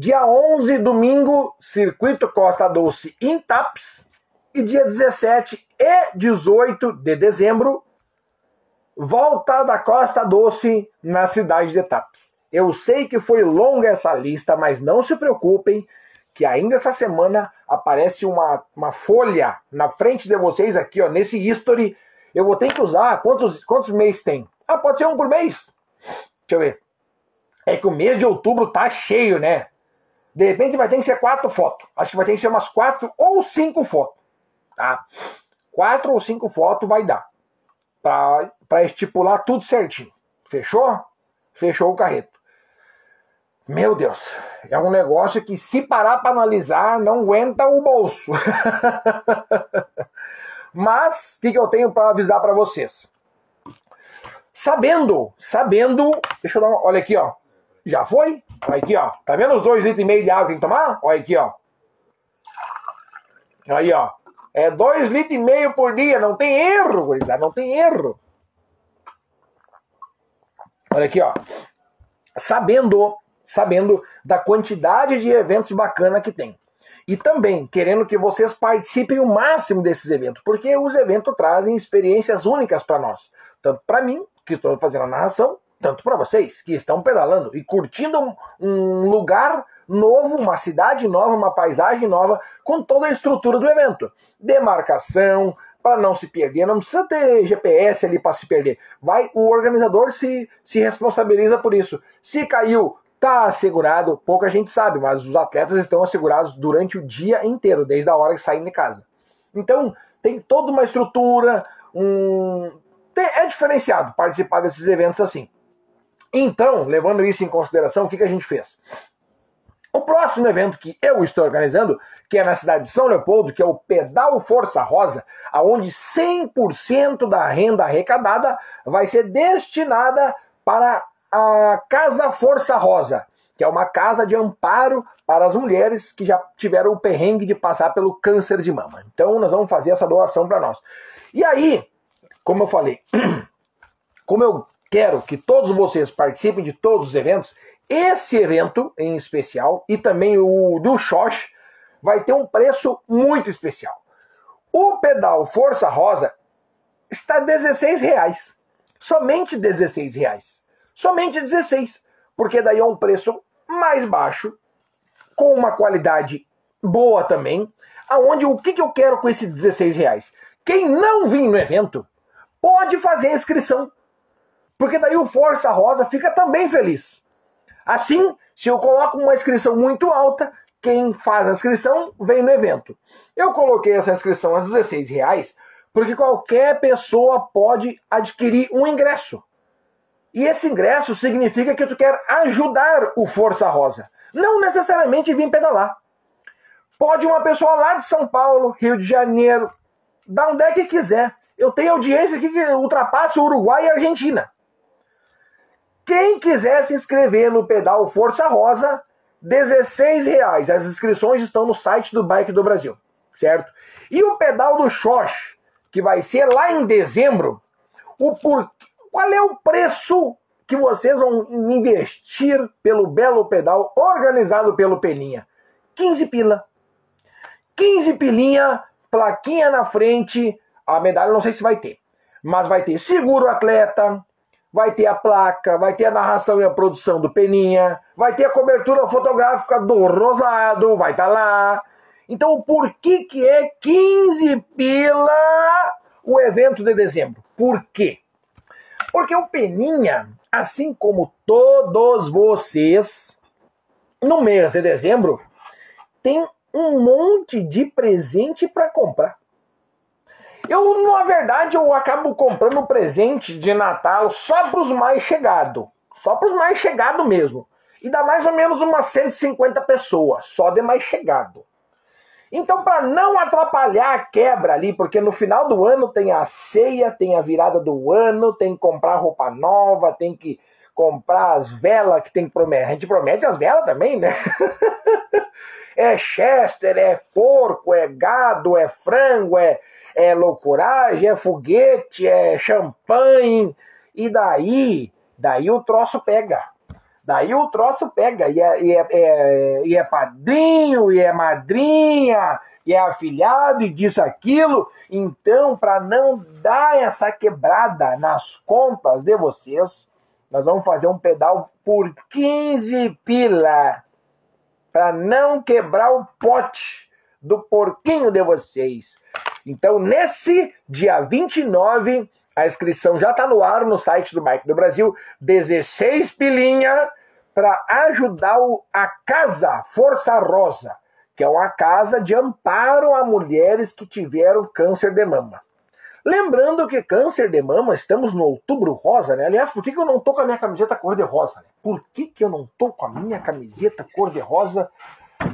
Dia 11, domingo, Circuito Costa Doce em Taps. E dia 17 e 18 de dezembro, volta da Costa Doce na cidade de Taps. Eu sei que foi longa essa lista, mas não se preocupem, que ainda essa semana aparece uma, uma folha na frente de vocês aqui, ó, nesse history. Eu vou ter que usar. Quantos, quantos meses tem? Ah, pode ser um por mês. Deixa eu ver. É que o mês de outubro tá cheio, né? De repente vai ter que ser quatro fotos. Acho que vai ter que ser umas quatro ou cinco fotos. Tá? Quatro ou cinco fotos vai dar. Para estipular tudo certinho. Fechou? Fechou o carreto. Meu Deus, é um negócio que se parar para analisar não aguenta o bolso. Mas o que, que eu tenho para avisar para vocês? Sabendo, sabendo, deixa eu dar uma, olha aqui, ó. Já foi? Olha aqui, ó. Tá vendo os dois litros e meio de água que tem que tomar? Olha aqui, ó. Aí, ó. É dois litros e meio por dia, não tem erro, gurizada, não tem erro. Olha aqui, ó. Sabendo sabendo da quantidade de eventos bacana que tem. E também querendo que vocês participem o máximo desses eventos, porque os eventos trazem experiências únicas para nós. Tanto para mim, que estou fazendo a narração, tanto para vocês que estão pedalando e curtindo um lugar novo, uma cidade nova, uma paisagem nova, com toda a estrutura do evento. Demarcação, para não se perder, não precisa ter GPS ali para se perder. Vai, o organizador se, se responsabiliza por isso. Se caiu, Tá assegurado, pouca gente sabe, mas os atletas estão assegurados durante o dia inteiro, desde a hora que saem de casa. Então, tem toda uma estrutura, um... é diferenciado participar desses eventos assim. Então, levando isso em consideração, o que, que a gente fez? O próximo evento que eu estou organizando, que é na cidade de São Leopoldo, que é o Pedal Força Rosa, aonde 100% da renda arrecadada vai ser destinada para a Casa Força Rosa, que é uma casa de amparo para as mulheres que já tiveram o perrengue de passar pelo câncer de mama. Então nós vamos fazer essa doação para nós. E aí, como eu falei, como eu quero que todos vocês participem de todos os eventos, esse evento em especial e também o do Xox vai ter um preço muito especial. O pedal Força Rosa está 16 reais. Somente 16 reais. Somente 16, porque daí é um preço mais baixo, com uma qualidade boa também, aonde o que, que eu quero com esses 16 reais? Quem não vir no evento pode fazer a inscrição, porque daí o Força Rosa fica também feliz. Assim, se eu coloco uma inscrição muito alta, quem faz a inscrição vem no evento. Eu coloquei essa inscrição a 16 reais porque qualquer pessoa pode adquirir um ingresso. E esse ingresso significa que tu quer ajudar o Força Rosa, não necessariamente vir pedalar. Pode uma pessoa lá de São Paulo, Rio de Janeiro, da onde é que quiser. Eu tenho audiência que ultrapassa o Uruguai e a Argentina. Quem quiser se inscrever no pedal Força Rosa, 16 reais. As inscrições estão no site do Bike do Brasil, certo? E o pedal do Xox, que vai ser lá em dezembro, o por... Qual é o preço que vocês vão investir pelo belo pedal organizado pelo Peninha? 15 pila. 15 pilinha, plaquinha na frente, a medalha não sei se vai ter, mas vai ter seguro atleta, vai ter a placa, vai ter a narração e a produção do Peninha, vai ter a cobertura fotográfica do Rosado, vai estar tá lá. Então, por que que é 15 pila o evento de dezembro? Por quê? Porque o Peninha, assim como todos vocês, no mês de dezembro, tem um monte de presente para comprar. Eu, na verdade, eu acabo comprando presente de Natal só para os mais chegados. Só para os mais chegados mesmo. E dá mais ou menos umas 150 pessoas, só de mais chegado. Então, para não atrapalhar a quebra ali, porque no final do ano tem a ceia, tem a virada do ano, tem que comprar roupa nova, tem que comprar as velas que tem que prometer. A gente promete as velas também, né? é Chester, é porco, é gado, é frango, é, é loucuragem, é foguete, é champanhe. E daí, daí o troço pega. Daí o troço pega, e é, e é, é, e é padrinho, e é madrinha, e é afilhado, e disso, aquilo. Então, para não dar essa quebrada nas contas de vocês, nós vamos fazer um pedal por 15 pila. Para não quebrar o pote do porquinho de vocês. Então, nesse dia 29, a inscrição já está no ar no site do Bike do Brasil. 16 pilinha para ajudar a Casa Força Rosa, que é uma casa de amparo a mulheres que tiveram câncer de mama. Lembrando que câncer de mama, estamos no outubro rosa, né? Aliás, por que, que eu não tô com a minha camiseta cor-de-rosa? Né? Por que, que eu não tô com a minha camiseta cor-de-rosa?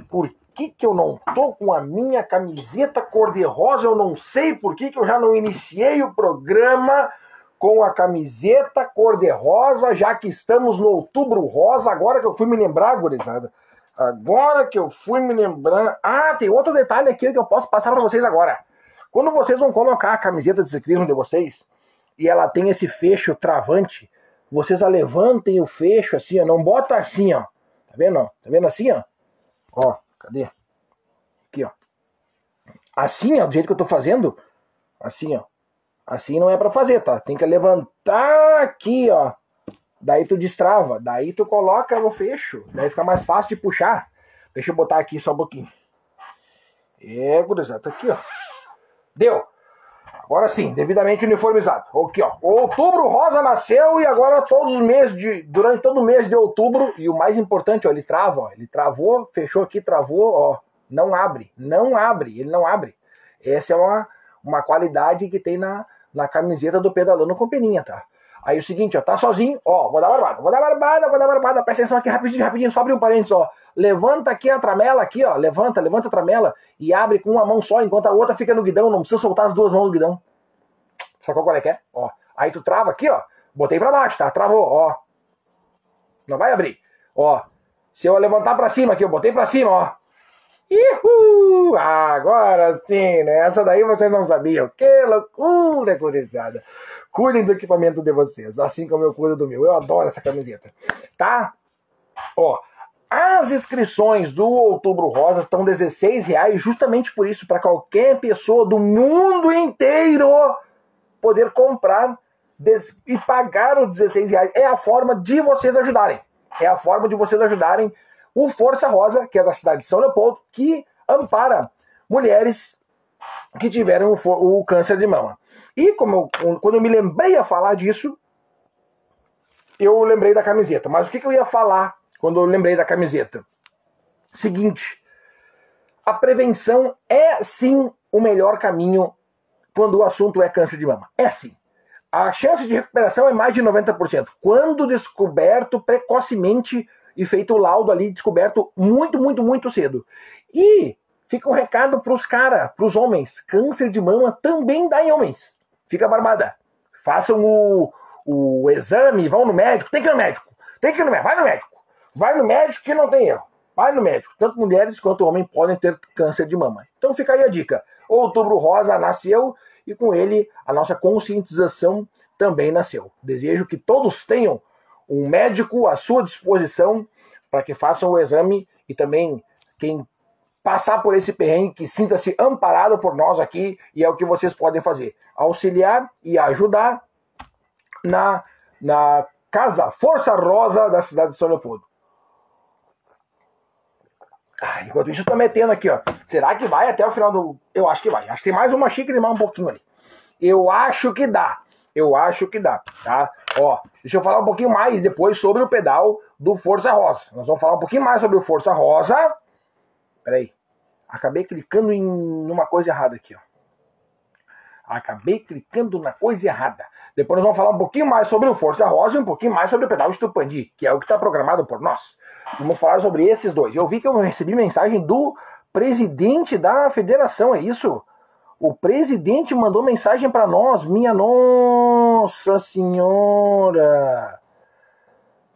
Por que, que eu não tô com a minha camiseta cor-de-rosa? Eu não sei por que, que eu já não iniciei o programa com a camiseta cor-de-rosa, já que estamos no outubro rosa. Agora que eu fui me lembrar, gurizada. Agora que eu fui me lembrar. Ah, tem outro detalhe aqui que eu posso passar para vocês agora. Quando vocês vão colocar a camiseta de ciclismo de vocês e ela tem esse fecho travante, vocês a levantem o fecho assim, ó, não bota assim, ó. Tá vendo? Tá vendo assim, ó? Ó, cadê? Aqui, ó. Assim, ó, do jeito que eu tô fazendo, assim, ó. Assim não é para fazer, tá? Tem que levantar aqui, ó. Daí tu destrava, daí tu coloca no fecho, daí fica mais fácil de puxar. Deixa eu botar aqui só um pouquinho. É, gurizada, tá aqui, ó. Deu. Agora sim, devidamente uniformizado. Aqui, ó. Outubro Rosa nasceu e agora todos os meses de. Durante todo o mês de outubro, e o mais importante, ó, ele trava, ó. Ele travou, fechou aqui, travou, ó. Não abre. Não abre, ele não abre. Essa é uma, uma qualidade que tem na, na camiseta do pedalando com peninha, tá? Aí o seguinte, ó, tá sozinho, ó, vou dar barbada, vou dar barbada, vou dar barbada, presta atenção aqui rapidinho, rapidinho, só abrir um parênteses, ó. Levanta aqui a tramela, aqui, ó, levanta, levanta a tramela e abre com uma mão só, enquanto a outra fica no guidão, não precisa soltar as duas mãos no guidão. Sacou qual é que é? Ó, aí tu trava aqui, ó, botei pra baixo, tá? Travou, ó. Não vai abrir, ó. Se eu levantar pra cima aqui, eu botei pra cima, ó. Ihu! Agora sim, né? Essa daí vocês não sabiam. Que loucura, gurizada. Cuidem do equipamento de vocês, assim como eu cuido do meu. Eu adoro essa camiseta. Tá? Ó, as inscrições do Outubro Rosa estão 16 reais justamente por isso, para qualquer pessoa do mundo inteiro poder comprar e pagar os 16 reais. É a forma de vocês ajudarem. É a forma de vocês ajudarem o Força Rosa, que é da cidade de São Leopoldo, que ampara mulheres que tiveram o, o câncer de mama. E como eu, quando eu me lembrei a falar disso, eu lembrei da camiseta. Mas o que, que eu ia falar quando eu lembrei da camiseta? Seguinte, a prevenção é sim o melhor caminho quando o assunto é câncer de mama. É sim. A chance de recuperação é mais de 90%. Quando descoberto precocemente e feito o laudo ali, descoberto muito, muito, muito cedo. E fica um recado para os caras, para os homens: câncer de mama também dá em homens. Fica barbada. Façam o, o exame, vão no médico. Tem que ir no médico. Tem que ir no médico. Vai no médico. Vai no médico que não tem erro. Vai no médico. Tanto mulheres quanto homens podem ter câncer de mama. Então fica aí a dica. Outubro Rosa nasceu e com ele a nossa conscientização também nasceu. Desejo que todos tenham um médico à sua disposição para que façam o exame e também quem passar por esse perrengue que sinta-se amparado por nós aqui e é o que vocês podem fazer. Auxiliar e ajudar na, na Casa Força Rosa da cidade de São Leopoldo. Ah, enquanto isso, eu tô metendo aqui, ó. Será que vai até o final do. Eu acho que vai. Acho que tem mais uma xícara e mais um pouquinho ali. Eu acho que dá. Eu acho que dá, tá? Ó, deixa eu falar um pouquinho mais depois sobre o pedal do Força Rosa. Nós vamos falar um pouquinho mais sobre o Força Rosa. Peraí. Acabei clicando em uma coisa errada aqui, ó. Acabei clicando na coisa errada. Depois nós vamos falar um pouquinho mais sobre o Força Rosa e um pouquinho mais sobre o pedal Estupandi, que é o que está programado por nós. Vamos falar sobre esses dois. Eu vi que eu recebi mensagem do presidente da federação, é isso? O presidente mandou mensagem para nós, minha nossa senhora.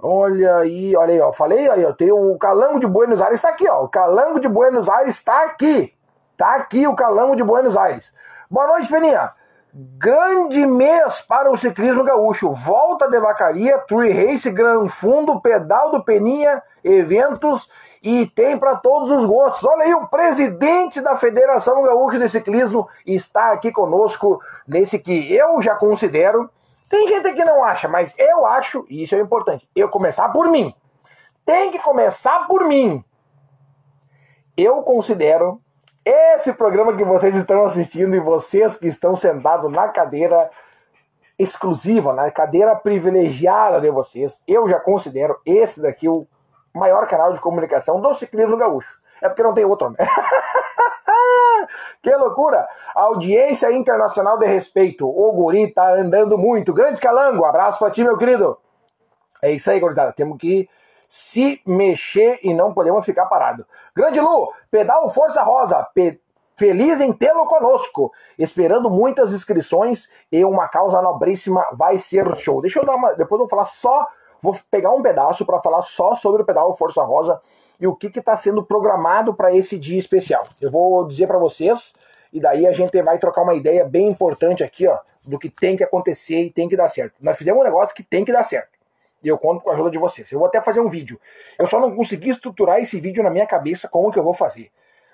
Olha aí, olha aí, ó. Falei aí, ó. Tem o Calango de Buenos Aires, está aqui, ó. O Calango de Buenos Aires está aqui. Tá aqui o Calango de Buenos Aires. Boa noite, Peninha. Grande mês para o ciclismo gaúcho. Volta de vacaria, Tree Race, Gran Fundo, Pedal do Peninha, eventos e tem para todos os gostos. Olha aí, o presidente da Federação Gaúcha de Ciclismo está aqui conosco nesse que eu já considero. Tem gente que não acha, mas eu acho, e isso é importante, eu começar por mim. Tem que começar por mim. Eu considero esse programa que vocês estão assistindo e vocês que estão sentados na cadeira exclusiva, na cadeira privilegiada de vocês, eu já considero esse daqui o maior canal de comunicação do ciclismo gaúcho. É porque não tem outro, né? que loucura! Audiência internacional de respeito. O guri tá andando muito. Grande Calango, abraço pra ti, meu querido. É isso aí, gurizada. Temos que se mexer e não podemos ficar parado. Grande Lu, pedal Força Rosa. Pe Feliz em tê-lo conosco. Esperando muitas inscrições e uma causa nobríssima vai ser show. Deixa eu dar uma. Depois eu vou falar só Vou pegar um pedaço para falar só sobre o pedal Força Rosa e o que está sendo programado para esse dia especial. Eu vou dizer para vocês e daí a gente vai trocar uma ideia bem importante aqui, ó, do que tem que acontecer e tem que dar certo. Nós fizemos um negócio que tem que dar certo. E eu conto com a ajuda de vocês. Eu vou até fazer um vídeo. Eu só não consegui estruturar esse vídeo na minha cabeça como que eu vou fazer.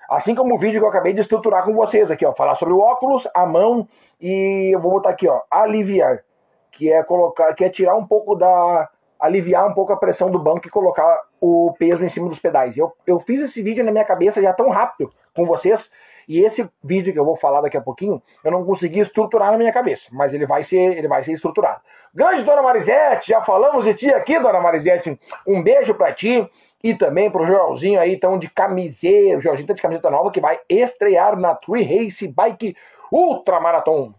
Assim como o vídeo que eu acabei de estruturar com vocês aqui, ó, falar sobre o óculos, a mão e eu vou botar aqui, ó, aliviar, que é colocar, que é tirar um pouco da aliviar um pouco a pressão do banco e colocar o peso em cima dos pedais. Eu, eu fiz esse vídeo na minha cabeça já tão rápido com vocês e esse vídeo que eu vou falar daqui a pouquinho, eu não consegui estruturar na minha cabeça, mas ele vai ser, ele vai ser estruturado. Grande Dona Marisete, já falamos de ti aqui, Dona Marisete. Um beijo para ti e também pro Joelzinho aí, então, de camiseta. O Joelzinho tá de camiseta nova que vai estrear na Tree Race Bike Ultra Marathon.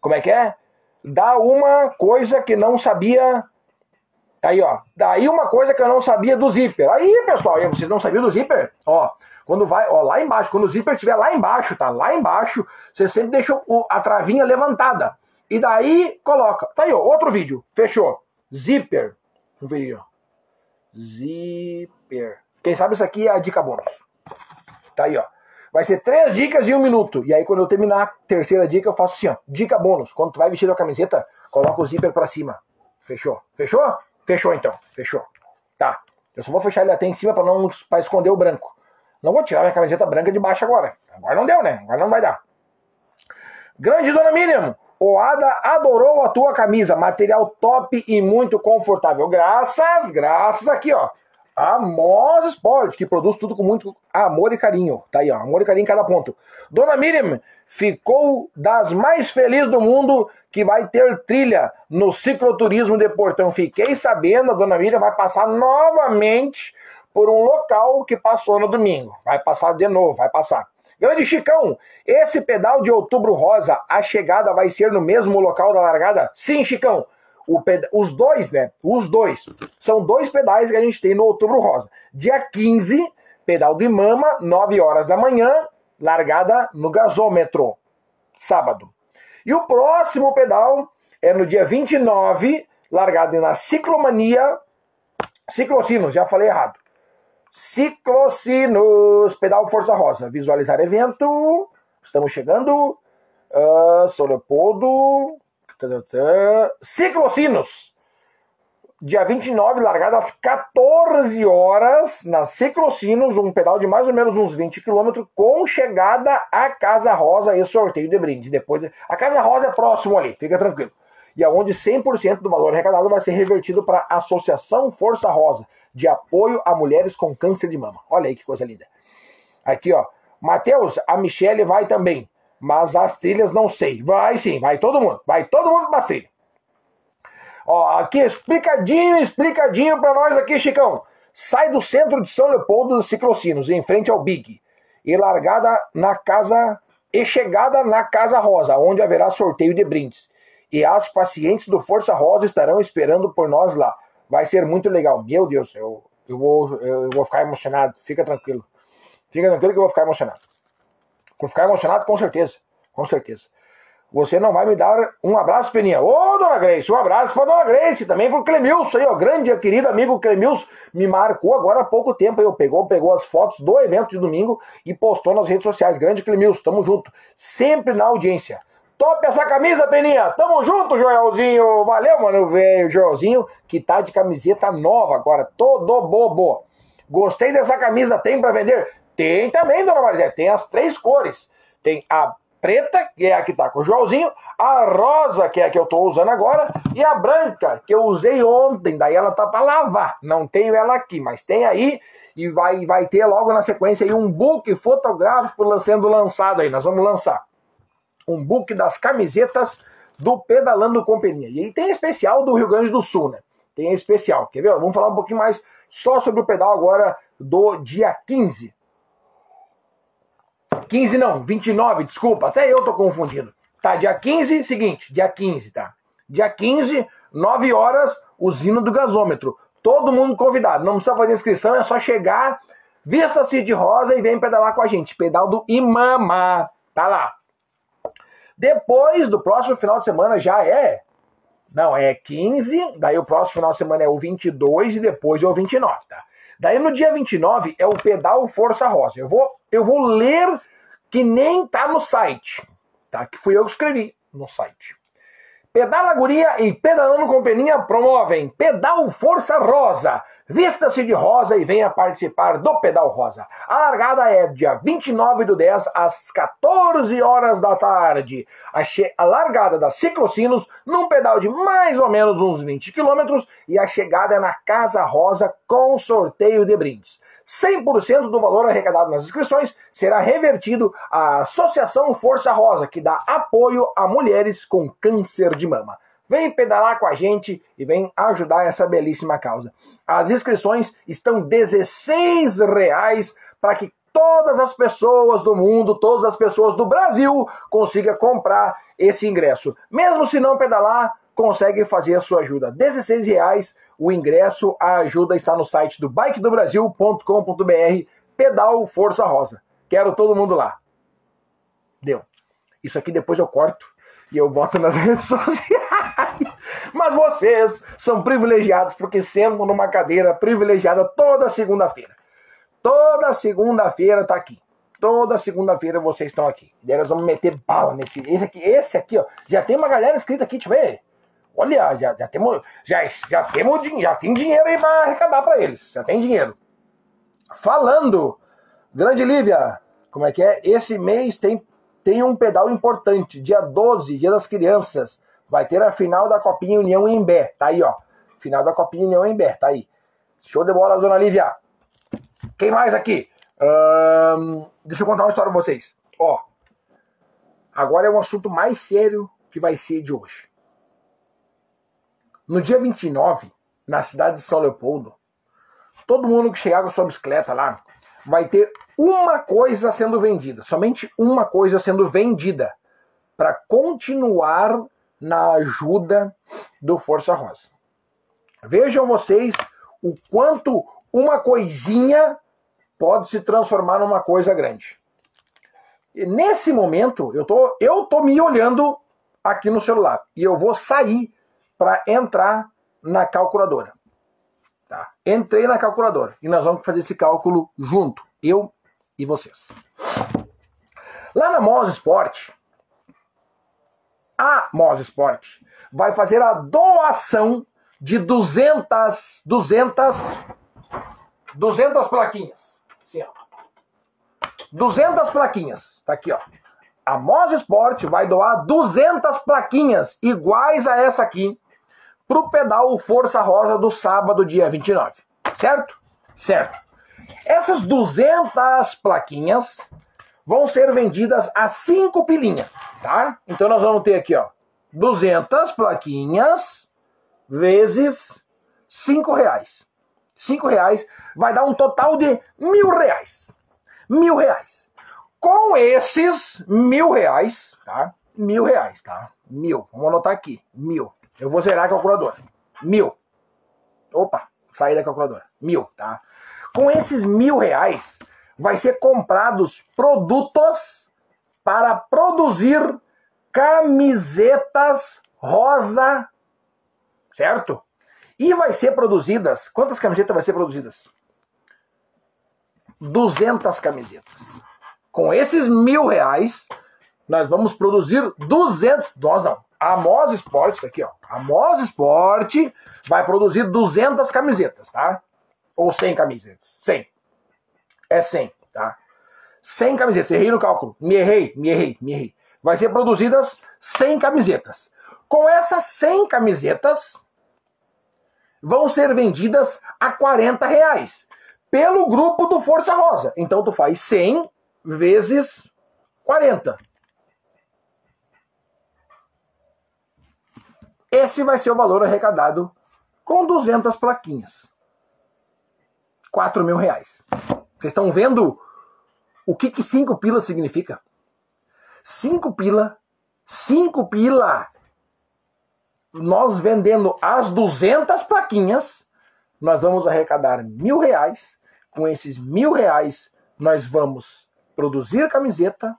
Como é que é? Dá uma coisa que não sabia. Aí, ó. Daí uma coisa que eu não sabia do zíper. Aí, pessoal, vocês não sabiam do zíper? Ó, quando vai, ó, lá embaixo, quando o zíper estiver lá embaixo, tá? Lá embaixo, você sempre deixa a travinha levantada. E daí coloca. Tá aí, ó, outro vídeo. Fechou. Zíper. Vamos ver aí, ó. Zipper. Quem sabe isso aqui é a dica bônus. Tá aí, ó. Vai ser três dicas em um minuto. E aí, quando eu terminar a terceira dica, eu faço assim, ó. Dica bônus. Quando tu vai vestir a camiseta, coloca o zíper pra cima. Fechou? Fechou? Fechou então. Fechou. Tá. Eu só vou fechar ele até em cima pra, não, pra esconder o branco. Não vou tirar minha camiseta branca de baixo agora. Agora não deu, né? Agora não vai dar. Grande Dona Miriam, o Ada adorou a tua camisa, material top e muito confortável. Graças, graças aqui, ó. A Moz Sport, que produz tudo com muito amor e carinho. Tá aí, ó. Amor e carinho em cada ponto. Dona Miriam ficou das mais felizes do mundo que vai ter trilha no cicloturismo de Portão. Fiquei sabendo, a Dona Miriam vai passar novamente por um local que passou no domingo. Vai passar de novo, vai passar. Grande Chicão, esse pedal de outubro rosa, a chegada vai ser no mesmo local da largada? Sim, Chicão. Os dois, né? Os dois. São dois pedais que a gente tem no outubro rosa. Dia 15, pedal de mama, 9 horas da manhã, largada no gasômetro. Sábado. E o próximo pedal é no dia 29, largada na ciclomania. Ciclocinos, já falei errado. Ciclocinos, pedal Força Rosa. Visualizar evento. Estamos chegando. Uh, São Leopoldo. Ciclocinos. Dia 29, largada às 14 horas na Ciclocinos, um pedal de mais ou menos uns 20 km, com chegada à Casa Rosa e sorteio de brinde. Depois, a Casa Rosa é próximo ali, fica tranquilo e aonde 100% do valor arrecadado vai ser revertido para a Associação Força Rosa, de apoio a mulheres com câncer de mama. Olha aí que coisa linda. Aqui, ó. Matheus, a Michelle vai também, mas as trilhas não sei. Vai sim, vai todo mundo. Vai todo mundo para trilha. Ó, aqui explicadinho, explicadinho para nós aqui, Chicão. Sai do centro de São Leopoldo dos Ciclocinos, em frente ao Big, e largada na casa e chegada na Casa Rosa, onde haverá sorteio de brindes e as pacientes do Força Rosa estarão esperando por nós lá. Vai ser muito legal. Meu Deus, eu, eu, vou, eu vou ficar emocionado. Fica tranquilo. Fica tranquilo que eu vou ficar emocionado. Vou ficar emocionado com certeza. Com certeza. Você não vai me dar um abraço, Peninha. Ô, dona Grace, um abraço pra dona Grace, também pro Clemilson aí, ó. Grande querido amigo Clemilson me marcou agora há pouco tempo. Eu pegou, pegou as fotos do evento de domingo e postou nas redes sociais. Grande Clemilson, tamo junto. Sempre na audiência. Top essa camisa, Peninha. Tamo junto, Joelzinho. Valeu, mano, velho. Joelzinho, que tá de camiseta nova agora, todo bobo. Gostei dessa camisa. Tem para vender? Tem também, dona Maria. Tem as três cores. Tem a preta, que é a que tá com o Joelzinho, a rosa, que é a que eu tô usando agora, e a branca, que eu usei ontem, daí ela tá para lavar. Não tenho ela aqui, mas tem aí e vai, vai ter logo na sequência aí um book fotográfico sendo lançado aí. Nós vamos lançar um book das camisetas do Pedalando Companhia. E aí tem especial do Rio Grande do Sul, né? Tem especial. Quer ver? Vamos falar um pouquinho mais só sobre o pedal agora do dia 15. 15 não, 29, desculpa, até eu tô confundindo. Tá, dia 15, seguinte, dia 15, tá? Dia 15, 9 horas, usina do gasômetro. Todo mundo convidado, não precisa fazer inscrição, é só chegar, vista-se de rosa e vem pedalar com a gente. Pedal do Imama, tá lá. Depois do próximo final de semana já é. Não, é 15, daí o próximo final de semana é o 22 e depois é o 29, tá? Daí no dia 29 é o pedal Força Rosa. Eu vou, eu vou ler que nem tá no site, tá? Que fui eu que escrevi no site. Pedala Guria e Pedalando com Peninha promovem Pedal Força Rosa. Vista-se de rosa e venha participar do Pedal Rosa. A largada é dia 29 do 10 às 14 horas da tarde. A, a largada da Ciclocinos num pedal de mais ou menos uns 20 quilômetros e a chegada é na Casa Rosa com sorteio de brindes. 100% do valor arrecadado nas inscrições será revertido à Associação Força Rosa, que dá apoio a mulheres com câncer de mama. Vem pedalar com a gente e vem ajudar essa belíssima causa. As inscrições estão R$ 16 para que todas as pessoas do mundo, todas as pessoas do Brasil consigam comprar esse ingresso. Mesmo se não pedalar, consegue fazer a sua ajuda. R$ 16 o ingresso, a ajuda está no site do bikedobrasil.com.br, pedal Força Rosa. Quero todo mundo lá. Deu. Isso aqui depois eu corto e eu boto nas redes sociais. Mas vocês são privilegiados porque sentam numa cadeira privilegiada toda segunda-feira. Toda segunda-feira tá aqui. Toda segunda-feira vocês estão aqui. E nós vamos meter bala nesse. Esse aqui, esse aqui, ó. Já tem uma galera escrita aqui, deixa eu ver. Olha, já, já temos. Já, já temos já tem dinheiro aí para arrecadar para eles. Já tem dinheiro. Falando, grande Lívia, como é que é? Esse mês tem, tem um pedal importante. Dia 12, dia das crianças. Vai ter a final da Copinha União em Bé. Tá aí, ó. Final da Copinha União em Bé. Tá aí. Show de bola, dona Lívia. Quem mais aqui? Um, deixa eu contar uma história pra vocês. Ó. Agora é um assunto mais sério que vai ser de hoje. No dia 29, na cidade de São Leopoldo, todo mundo que chegar com sua bicicleta lá vai ter uma coisa sendo vendida, somente uma coisa sendo vendida para continuar na ajuda do Força Rosa. Vejam vocês o quanto uma coisinha pode se transformar numa coisa grande. E nesse momento, eu tô, eu tô me olhando aqui no celular e eu vou sair para entrar na calculadora. Tá? Entrei na calculadora e nós vamos fazer esse cálculo junto, eu e vocês. Lá na Mos Sport, a Mos Sport vai fazer a doação de 200, 200, 200 plaquinhas. Assim, ó. 200 plaquinhas. Tá aqui, ó. A Mos Sport vai doar 200 plaquinhas iguais a essa aqui para o pedal Força Rosa do sábado, dia 29. Certo? Certo. Essas 200 plaquinhas vão ser vendidas a 5 pilinhas, tá? Então nós vamos ter aqui, ó, 200 plaquinhas vezes 5 reais. 5 reais vai dar um total de mil reais. Mil reais. Com esses mil reais, tá? Mil reais, tá? Mil. Vamos anotar aqui. Mil. Eu vou zerar a calculadora. Mil. Opa, saí da calculadora. Mil, tá? Com esses mil reais, vai ser comprados produtos para produzir camisetas rosa, certo? E vai ser produzidas, quantas camisetas vai ser produzidas? 200 camisetas. Com esses mil reais, nós vamos produzir 200, nós não, a Mos Sport, tá aqui ó, a Mos Sport vai produzir 200 camisetas, tá? Ou 100 camisetas, 100. É 100, tá? 100 camisetas, errei no cálculo, me errei, me errei, me errei. Vai ser produzidas 100 camisetas. Com essas 100 camisetas, vão ser vendidas a 40 reais pelo grupo do Força Rosa. Então tu faz 100 vezes 40. Esse vai ser o valor arrecadado com 200 plaquinhas. 4 mil reais. Vocês estão vendo o que, que 5 pila significa? 5 pila, 5 pila. Nós vendendo as 200 plaquinhas, nós vamos arrecadar mil reais. Com esses mil reais, nós vamos produzir camiseta.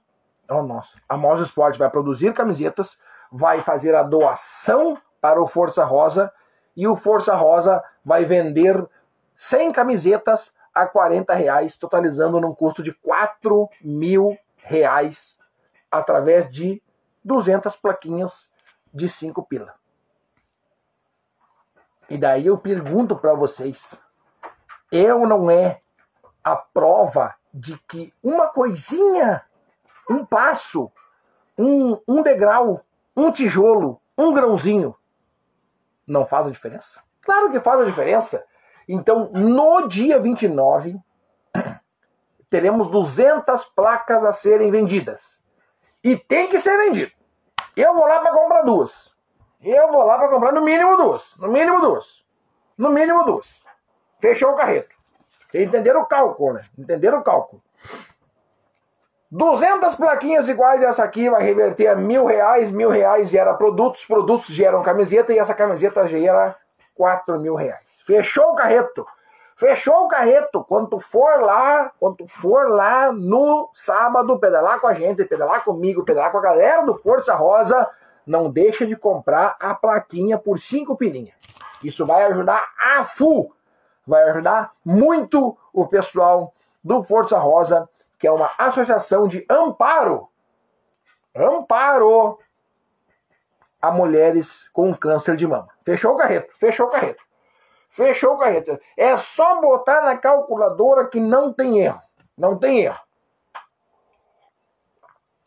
Oh, nossa. A Mos Sport vai produzir camisetas vai fazer a doação para o Força Rosa e o Força Rosa vai vender 100 camisetas a 40 reais, totalizando num custo de 4 mil reais através de 200 plaquinhas de 5 pila. E daí eu pergunto para vocês, é ou não é a prova de que uma coisinha, um passo, um, um degrau, um tijolo, um grãozinho, não faz a diferença? Claro que faz a diferença. Então, no dia 29, teremos 200 placas a serem vendidas. E tem que ser vendido. Eu vou lá para comprar duas. Eu vou lá para comprar no mínimo duas. No mínimo duas. No mínimo duas. Fechou o carreto. Entenderam o cálculo, né? Entenderam o cálculo. 200 plaquinhas iguais a essa aqui vai reverter a mil reais. Mil reais gera produtos, produtos geram camiseta e essa camiseta gera 4 mil reais. Fechou o carreto. Fechou o carreto. Quando for lá, quando for lá no sábado, pedalar com a gente, pedalar comigo, pedalar com a galera do Força Rosa, não deixa de comprar a plaquinha por 5 pilinhas. Isso vai ajudar a full. Vai ajudar muito o pessoal do Força Rosa que é uma associação de amparo, amparo a mulheres com câncer de mama. Fechou o carreto, fechou o carreto. Fechou o carreto. É só botar na calculadora que não tem erro. Não tem erro.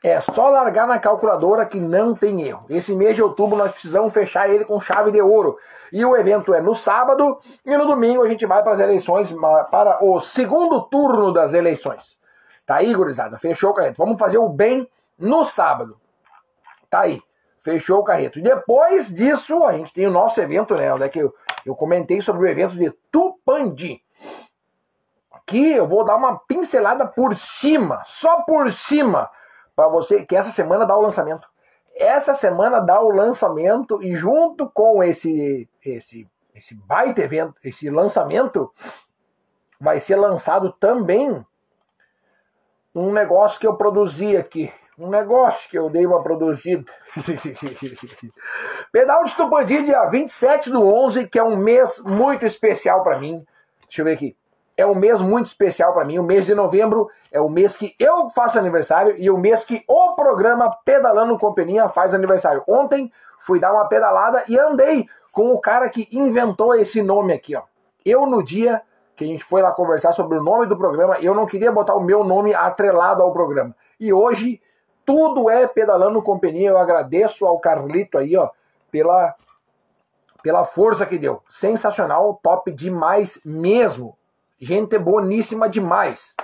É só largar na calculadora que não tem erro. Esse mês de outubro nós precisamos fechar ele com chave de ouro. E o evento é no sábado e no domingo a gente vai para as eleições, para o segundo turno das eleições. Tá aí, gurizada? Fechou o carreto. Vamos fazer o bem no sábado. Tá aí. Fechou o carreto. E depois disso, a gente tem o nosso evento, né? Onde é que eu, eu comentei sobre o evento de Tupandi. Aqui eu vou dar uma pincelada por cima, só por cima, para você, que essa semana dá o lançamento. Essa semana dá o lançamento e junto com esse esse esse baita evento, esse lançamento, vai ser lançado também um negócio que eu produzi aqui. Um negócio que eu dei uma produzida. Pedal de Tupandi, dia 27 do 11, que é um mês muito especial para mim. Deixa eu ver aqui. É um mês muito especial para mim. O mês de novembro é o mês que eu faço aniversário e o mês que o programa Pedalando Companhia faz aniversário. Ontem fui dar uma pedalada e andei com o cara que inventou esse nome aqui, ó. Eu no dia que a gente foi lá conversar sobre o nome do programa, eu não queria botar o meu nome atrelado ao programa. E hoje tudo é pedalando companhia. Eu agradeço ao Carlito aí, ó, pela pela força que deu. Sensacional, top demais mesmo. Gente boníssima demais.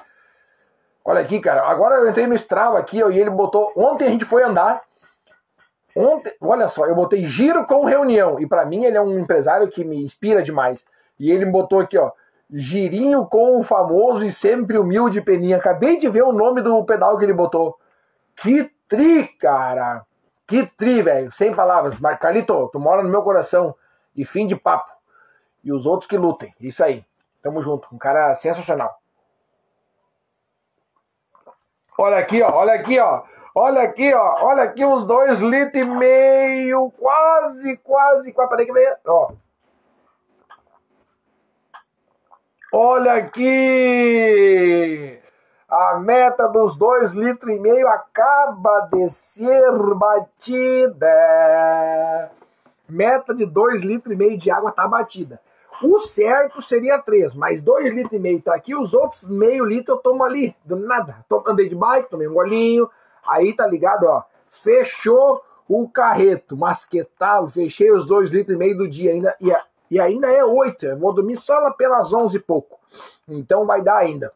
Olha aqui, cara. Agora eu entrei no Strava aqui, ó, e ele botou. Ontem a gente foi andar. Ontem, olha só, eu botei giro com reunião. E para mim ele é um empresário que me inspira demais. E ele botou aqui, ó. Girinho com o famoso e sempre humilde Peninha. Acabei de ver o nome do pedal que ele botou. Que tri, cara. Que tri, velho. Sem palavras. Mas, Carlito, tu mora no meu coração. E fim de papo. E os outros que lutem. Isso aí. Tamo junto. Um cara sensacional. Olha aqui, ó. Olha aqui, ó. Olha aqui, ó. Olha aqui os dois litros e meio. Quase, quase, quase. Peraí que veio. Ó. Olha aqui! A meta dos dois litros e meio acaba de ser batida. Meta de dois litros e meio de água está batida. O certo seria três, mas dois litros e meio tá aqui, os outros meio litro eu tomo ali, do nada. Andei de bike, tomei um golinho, aí tá ligado, ó. Fechou o carreto, masquetado, fechei os dois litros e meio do dia ainda. E e ainda é 8. Eu vou dormir só lá pelas 11 e pouco. Então vai dar ainda.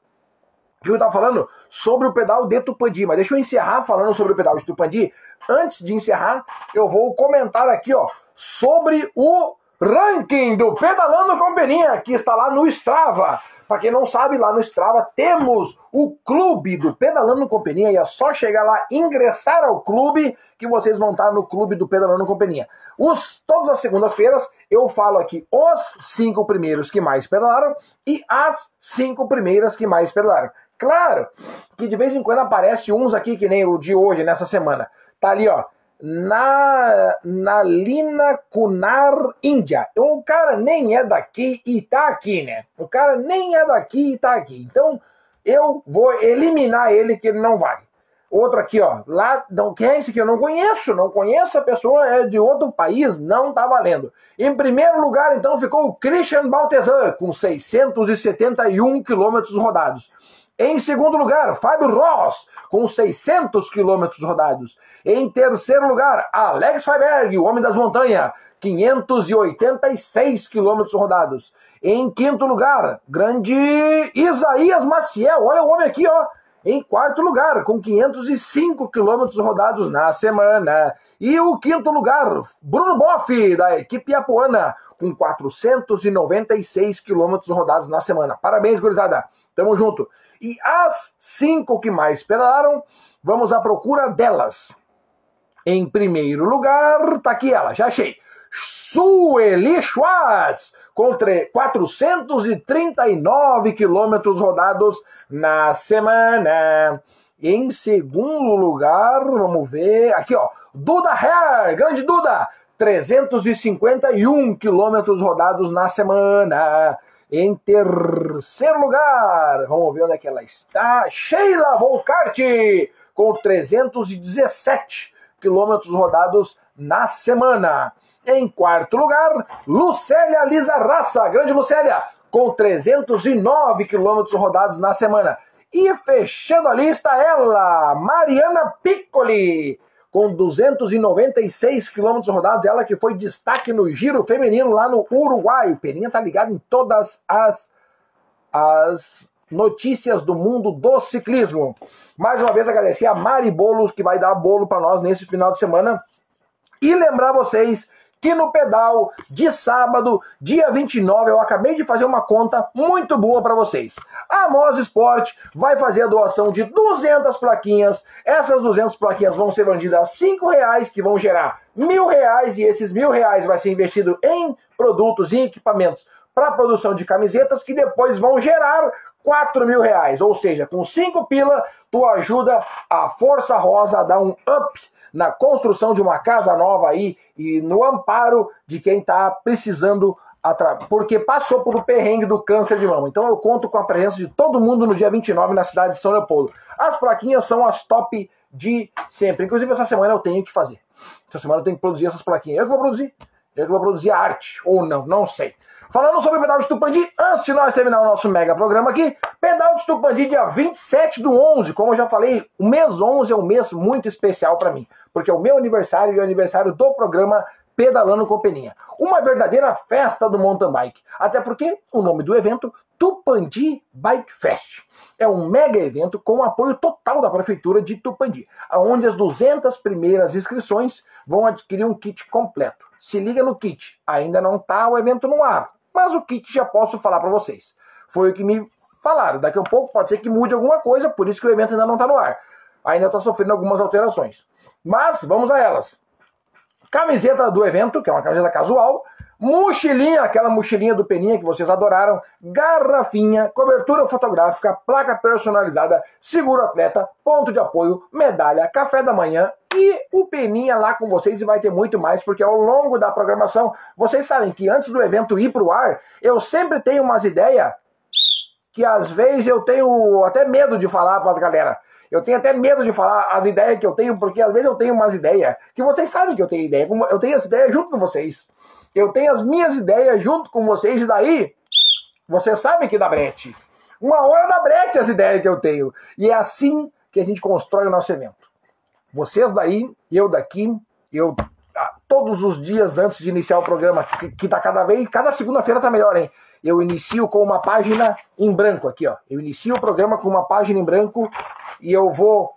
O que eu estava falando? Sobre o pedal de Tupandi. Mas deixa eu encerrar falando sobre o pedal de Tupandi. Antes de encerrar, eu vou comentar aqui ó, sobre o ranking do Pedalando com Peninha, que está lá no Strava. Para quem não sabe, lá no Strava temos o clube do Pedalando com Peninha e é só chegar lá, ingressar ao clube, que vocês vão estar no clube do Pedalando com Peninha. Os, todas as segundas-feiras eu falo aqui os cinco primeiros que mais pedalaram e as cinco primeiras que mais pedalaram. Claro que de vez em quando aparece uns aqui, que nem o de hoje, nessa semana. Tá ali, ó na, na Lina Kunar, Índia. O cara nem é daqui e tá aqui, né? O cara nem é daqui e tá aqui. Então eu vou eliminar ele que ele não vale. Outro aqui, ó. Lá, não, quem é esse aqui? Eu não conheço, não conheço a pessoa, é de outro país, não tá valendo. Em primeiro lugar, então, ficou o Christian Baltesan, com 671 quilômetros rodados. Em segundo lugar, Fábio Ross, com 600 quilômetros rodados. Em terceiro lugar, Alex Freiberg, o homem das montanhas, 586 quilômetros rodados. Em quinto lugar, grande Isaías Maciel, olha o homem aqui, ó. Em quarto lugar, com 505 quilômetros rodados na semana. E o quinto lugar, Bruno Boff, da equipe Apuana, com 496 quilômetros rodados na semana. Parabéns, gurizada. Tamo junto. E as cinco que mais pedalaram, vamos à procura delas. Em primeiro lugar, tá aqui ela, já achei. Sueli Schwartz, com 439 quilômetros rodados na semana. Em segundo lugar, vamos ver, aqui ó, Duda Herr, grande Duda, 351 quilômetros rodados na semana. Em terceiro lugar, vamos ver onde é que ela está, Sheila Volkart, com 317 quilômetros rodados na semana. Em quarto lugar, Lucélia Lisa Raça, grande Lucélia, com 309 quilômetros rodados na semana. E fechando a lista, ela, Mariana Piccoli, com 296 quilômetros rodados, ela que foi destaque no giro feminino lá no Uruguai. O Peninha tá ligado em todas as, as notícias do mundo do ciclismo. Mais uma vez agradecer a Mari Bolos, que vai dar bolo para nós nesse final de semana. E lembrar vocês que no pedal de sábado, dia 29, eu acabei de fazer uma conta muito boa para vocês. A Mos Sport vai fazer a doação de 200 plaquinhas. Essas 200 plaquinhas vão ser vendidas a 5 reais, que vão gerar mil reais, e esses mil reais vai ser investido em produtos e equipamentos para produção de camisetas, que depois vão gerar 4 mil reais. Ou seja, com 5 pila, tu ajuda a Força Rosa a dar um up na construção de uma casa nova aí e no amparo de quem está precisando porque passou por o perrengue do câncer de mama. Então eu conto com a presença de todo mundo no dia 29 na cidade de São Leopoldo. As plaquinhas são as top de sempre. Inclusive essa semana eu tenho que fazer. Essa semana eu tenho que produzir essas plaquinhas. Eu que vou produzir. Eu que vou produzir arte. Ou não, não sei. Falando sobre o pedal de Tupandi, antes de nós terminar o nosso mega programa aqui, pedal de Tupandi dia 27 do 11, como eu já falei, o mês 11 é um mês muito especial para mim, porque é o meu aniversário e o aniversário do programa Pedalando com Peninha. Uma verdadeira festa do mountain bike, até porque o nome do evento Tupandi Bike Fest. É um mega evento com apoio total da prefeitura de Tupandi, onde as 200 primeiras inscrições vão adquirir um kit completo. Se liga no kit, ainda não está o evento no ar, mas o kit já posso falar para vocês. Foi o que me falaram. Daqui a pouco pode ser que mude alguma coisa, por isso que o evento ainda não está no ar. Ainda está sofrendo algumas alterações. Mas vamos a elas. Camiseta do evento, que é uma camiseta casual. Mochilinha, aquela mochilinha do Peninha que vocês adoraram. Garrafinha, cobertura fotográfica, placa personalizada, seguro atleta, ponto de apoio, medalha, café da manhã e o Peninha lá com vocês e vai ter muito mais, porque ao longo da programação, vocês sabem que antes do evento ir pro ar, eu sempre tenho umas ideias que às vezes eu tenho até medo de falar para a galera. Eu tenho até medo de falar as ideias que eu tenho, porque às vezes eu tenho umas ideias que vocês sabem que eu tenho ideia. Eu tenho as ideias junto com vocês. Eu tenho as minhas ideias junto com vocês, e daí vocês sabem que dá brete. Uma hora dá brete as ideias que eu tenho. E é assim que a gente constrói o nosso evento. Vocês daí, eu daqui, eu ah, todos os dias antes de iniciar o programa, que, que tá cada vez, cada segunda-feira tá melhor, hein? Eu inicio com uma página em branco aqui, ó. Eu inicio o programa com uma página em branco e eu vou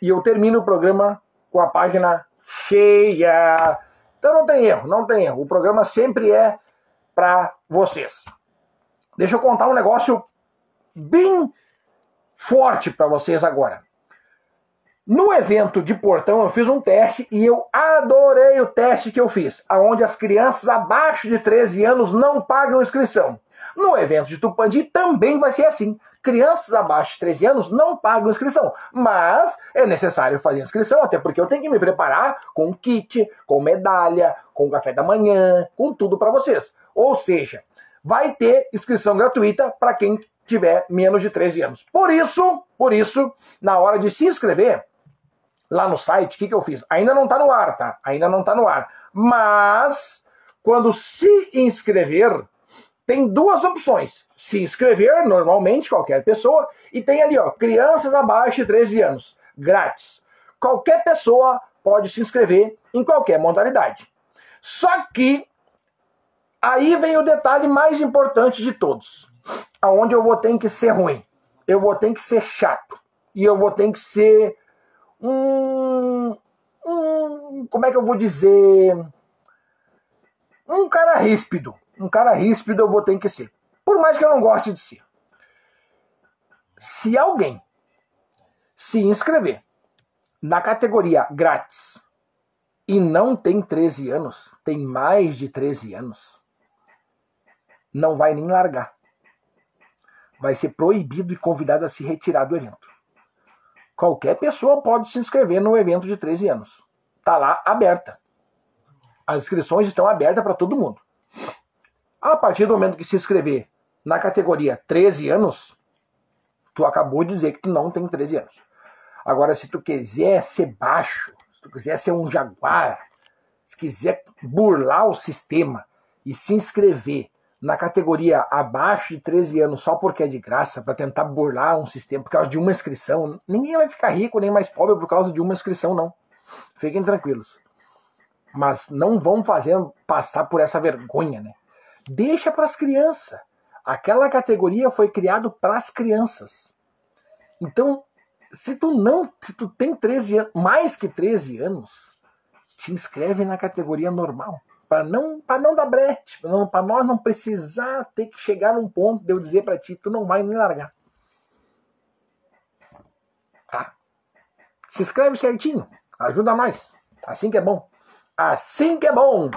e eu termino o programa com a página cheia. Então não tem erro, não tem erro. O programa sempre é para vocês. Deixa eu contar um negócio bem forte para vocês agora. No evento de Portão eu fiz um teste e eu adorei o teste que eu fiz, aonde as crianças abaixo de 13 anos não pagam inscrição. No evento de Tupandi também vai ser assim. Crianças abaixo de 13 anos não pagam inscrição, mas é necessário fazer inscrição, até porque eu tenho que me preparar com kit, com medalha, com café da manhã, com tudo para vocês. Ou seja, vai ter inscrição gratuita para quem tiver menos de 13 anos. Por isso, por isso, na hora de se inscrever lá no site, o que, que eu fiz? Ainda não está no ar, tá? Ainda não está no ar. Mas, quando se inscrever, tem duas opções. Se inscrever, normalmente, qualquer pessoa, e tem ali, ó, crianças abaixo de 13 anos, grátis. Qualquer pessoa pode se inscrever em qualquer modalidade. Só que aí vem o detalhe mais importante de todos aonde eu vou ter que ser ruim, eu vou ter que ser chato e eu vou ter que ser um, um como é que eu vou dizer um cara ríspido, um cara ríspido eu vou ter que ser, por mais que eu não goste de ser. Se alguém se inscrever na categoria grátis e não tem 13 anos, tem mais de 13 anos, não vai nem largar vai ser proibido e convidado a se retirar do evento. Qualquer pessoa pode se inscrever no evento de 13 anos. Está lá aberta. As inscrições estão abertas para todo mundo. A partir do momento que se inscrever na categoria 13 anos, tu acabou de dizer que tu não tem 13 anos. Agora, se tu quiser ser baixo, se tu quiser ser um jaguar, se quiser burlar o sistema e se inscrever na categoria abaixo de 13 anos só porque é de graça, para tentar burlar um sistema por causa de uma inscrição, ninguém vai ficar rico nem mais pobre por causa de uma inscrição, não. Fiquem tranquilos. Mas não vão fazer passar por essa vergonha, né? Deixa para as crianças. Aquela categoria foi criado para as crianças. Então, se tu não, se tu tem 13 anos, mais que 13 anos, te inscreve na categoria normal para não, para não dar brete, para nós não precisar ter que chegar num ponto de eu dizer para ti, tu não vai me largar. Tá? Se inscreve certinho, ajuda nós. Assim que é bom. Assim que é bom.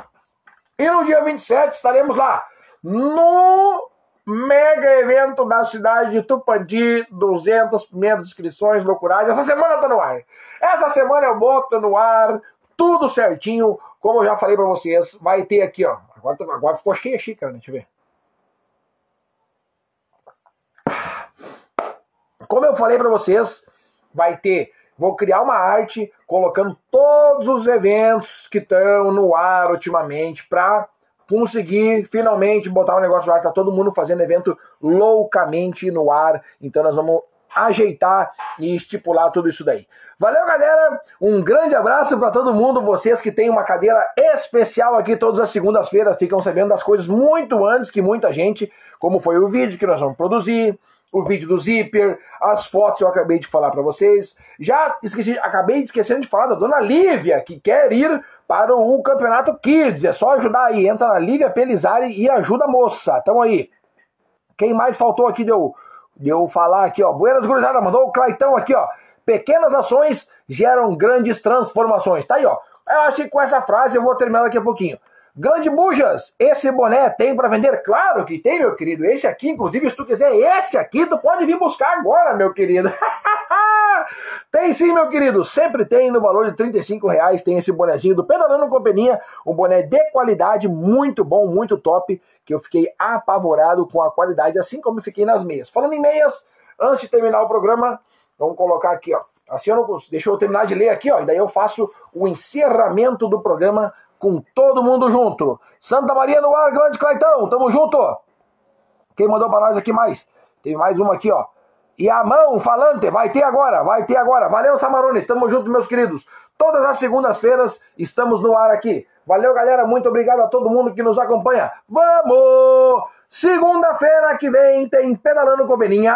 E no dia 27 estaremos lá no mega evento da cidade de Tupandi, 200 primeiras inscrições, loucuragem. Essa semana tá no ar. Essa semana eu boto no ar tudo certinho, como eu já falei para vocês, vai ter aqui, ó. Agora, agora ficou cheia a né? Deixa eu ver. Como eu falei para vocês, vai ter. Vou criar uma arte colocando todos os eventos que estão no ar ultimamente para conseguir finalmente botar um negócio ar. Tá todo mundo fazendo evento loucamente no ar. Então nós vamos ajeitar e estipular tudo isso daí. Valeu, galera. Um grande abraço para todo mundo. Vocês que têm uma cadeira especial aqui todas as segundas-feiras ficam sabendo das coisas muito antes que muita gente, como foi o vídeo que nós vamos produzir, o vídeo do Zipper, as fotos eu acabei de falar para vocês. Já esqueci, acabei esquecendo de falar da dona Lívia, que quer ir para o Campeonato Kids. É só ajudar aí. Entra na Lívia Pelizari e ajuda a moça. Tamo aí. Quem mais faltou aqui deu de eu falar aqui, ó. Buenas Gurizada, mandou o Claitão aqui, ó. Pequenas ações geram grandes transformações. Tá aí, ó. Eu acho que com essa frase eu vou terminar daqui a pouquinho. Grande Bujas, esse boné tem para vender? Claro que tem, meu querido. Esse aqui, inclusive, se tu quiser esse aqui, tu pode vir buscar agora, meu querido. tem sim, meu querido. Sempre tem no valor de 35 reais. Tem esse bonezinho do Pedalando Companhia. Um boné de qualidade, muito bom, muito top. Que eu fiquei apavorado com a qualidade, assim como fiquei nas meias. Falando em meias, antes de terminar o programa, vamos colocar aqui, ó. Assim eu não, deixa eu terminar de ler aqui, ó. E daí eu faço o encerramento do programa com todo mundo junto. Santa Maria no ar, grande Claitão, tamo junto. Quem mandou para nós aqui mais? Tem mais uma aqui, ó. E a mão falante, vai ter agora, vai ter agora. Valeu, Samarone, tamo junto, meus queridos. Todas as segundas-feiras estamos no ar aqui. Valeu, galera, muito obrigado a todo mundo que nos acompanha. Vamos! Segunda-feira que vem tem Pedalando com Beninha.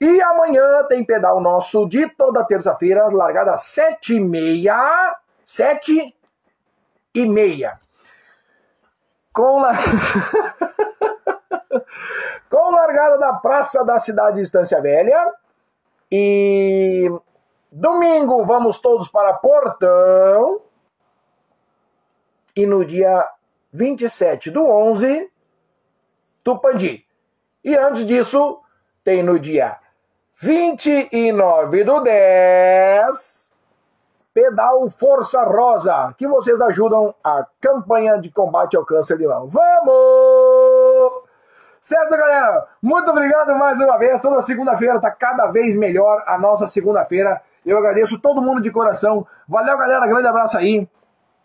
E amanhã tem pedal nosso de toda terça-feira, largada às sete e meia. Sete e meia. Com, la... com largada da Praça da Cidade de Estância Velha. E domingo vamos todos para Portão. E no dia 27 do 11, Tupandi. E antes disso, tem no dia 29 do 10 Pedal Força Rosa, que vocês ajudam a campanha de combate ao câncer de mão. Vamos! Certo, galera? Muito obrigado mais uma vez. Toda segunda-feira tá cada vez melhor a nossa segunda-feira. Eu agradeço todo mundo de coração. Valeu, galera. Grande abraço aí.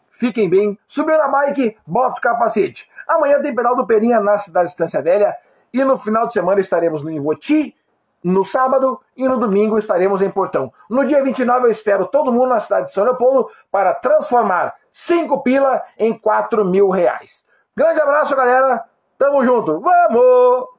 Fiquem bem. Subiu na bike, bota o capacete. Amanhã tem pedal do Perinha na cidade de Estância Velha. E no final de semana estaremos no Invoti, no sábado e no domingo estaremos em Portão. No dia 29 eu espero todo mundo na cidade de São Leopoldo para transformar 5 pila em 4 mil reais. Grande abraço, galera. Tamo junto. Vamos!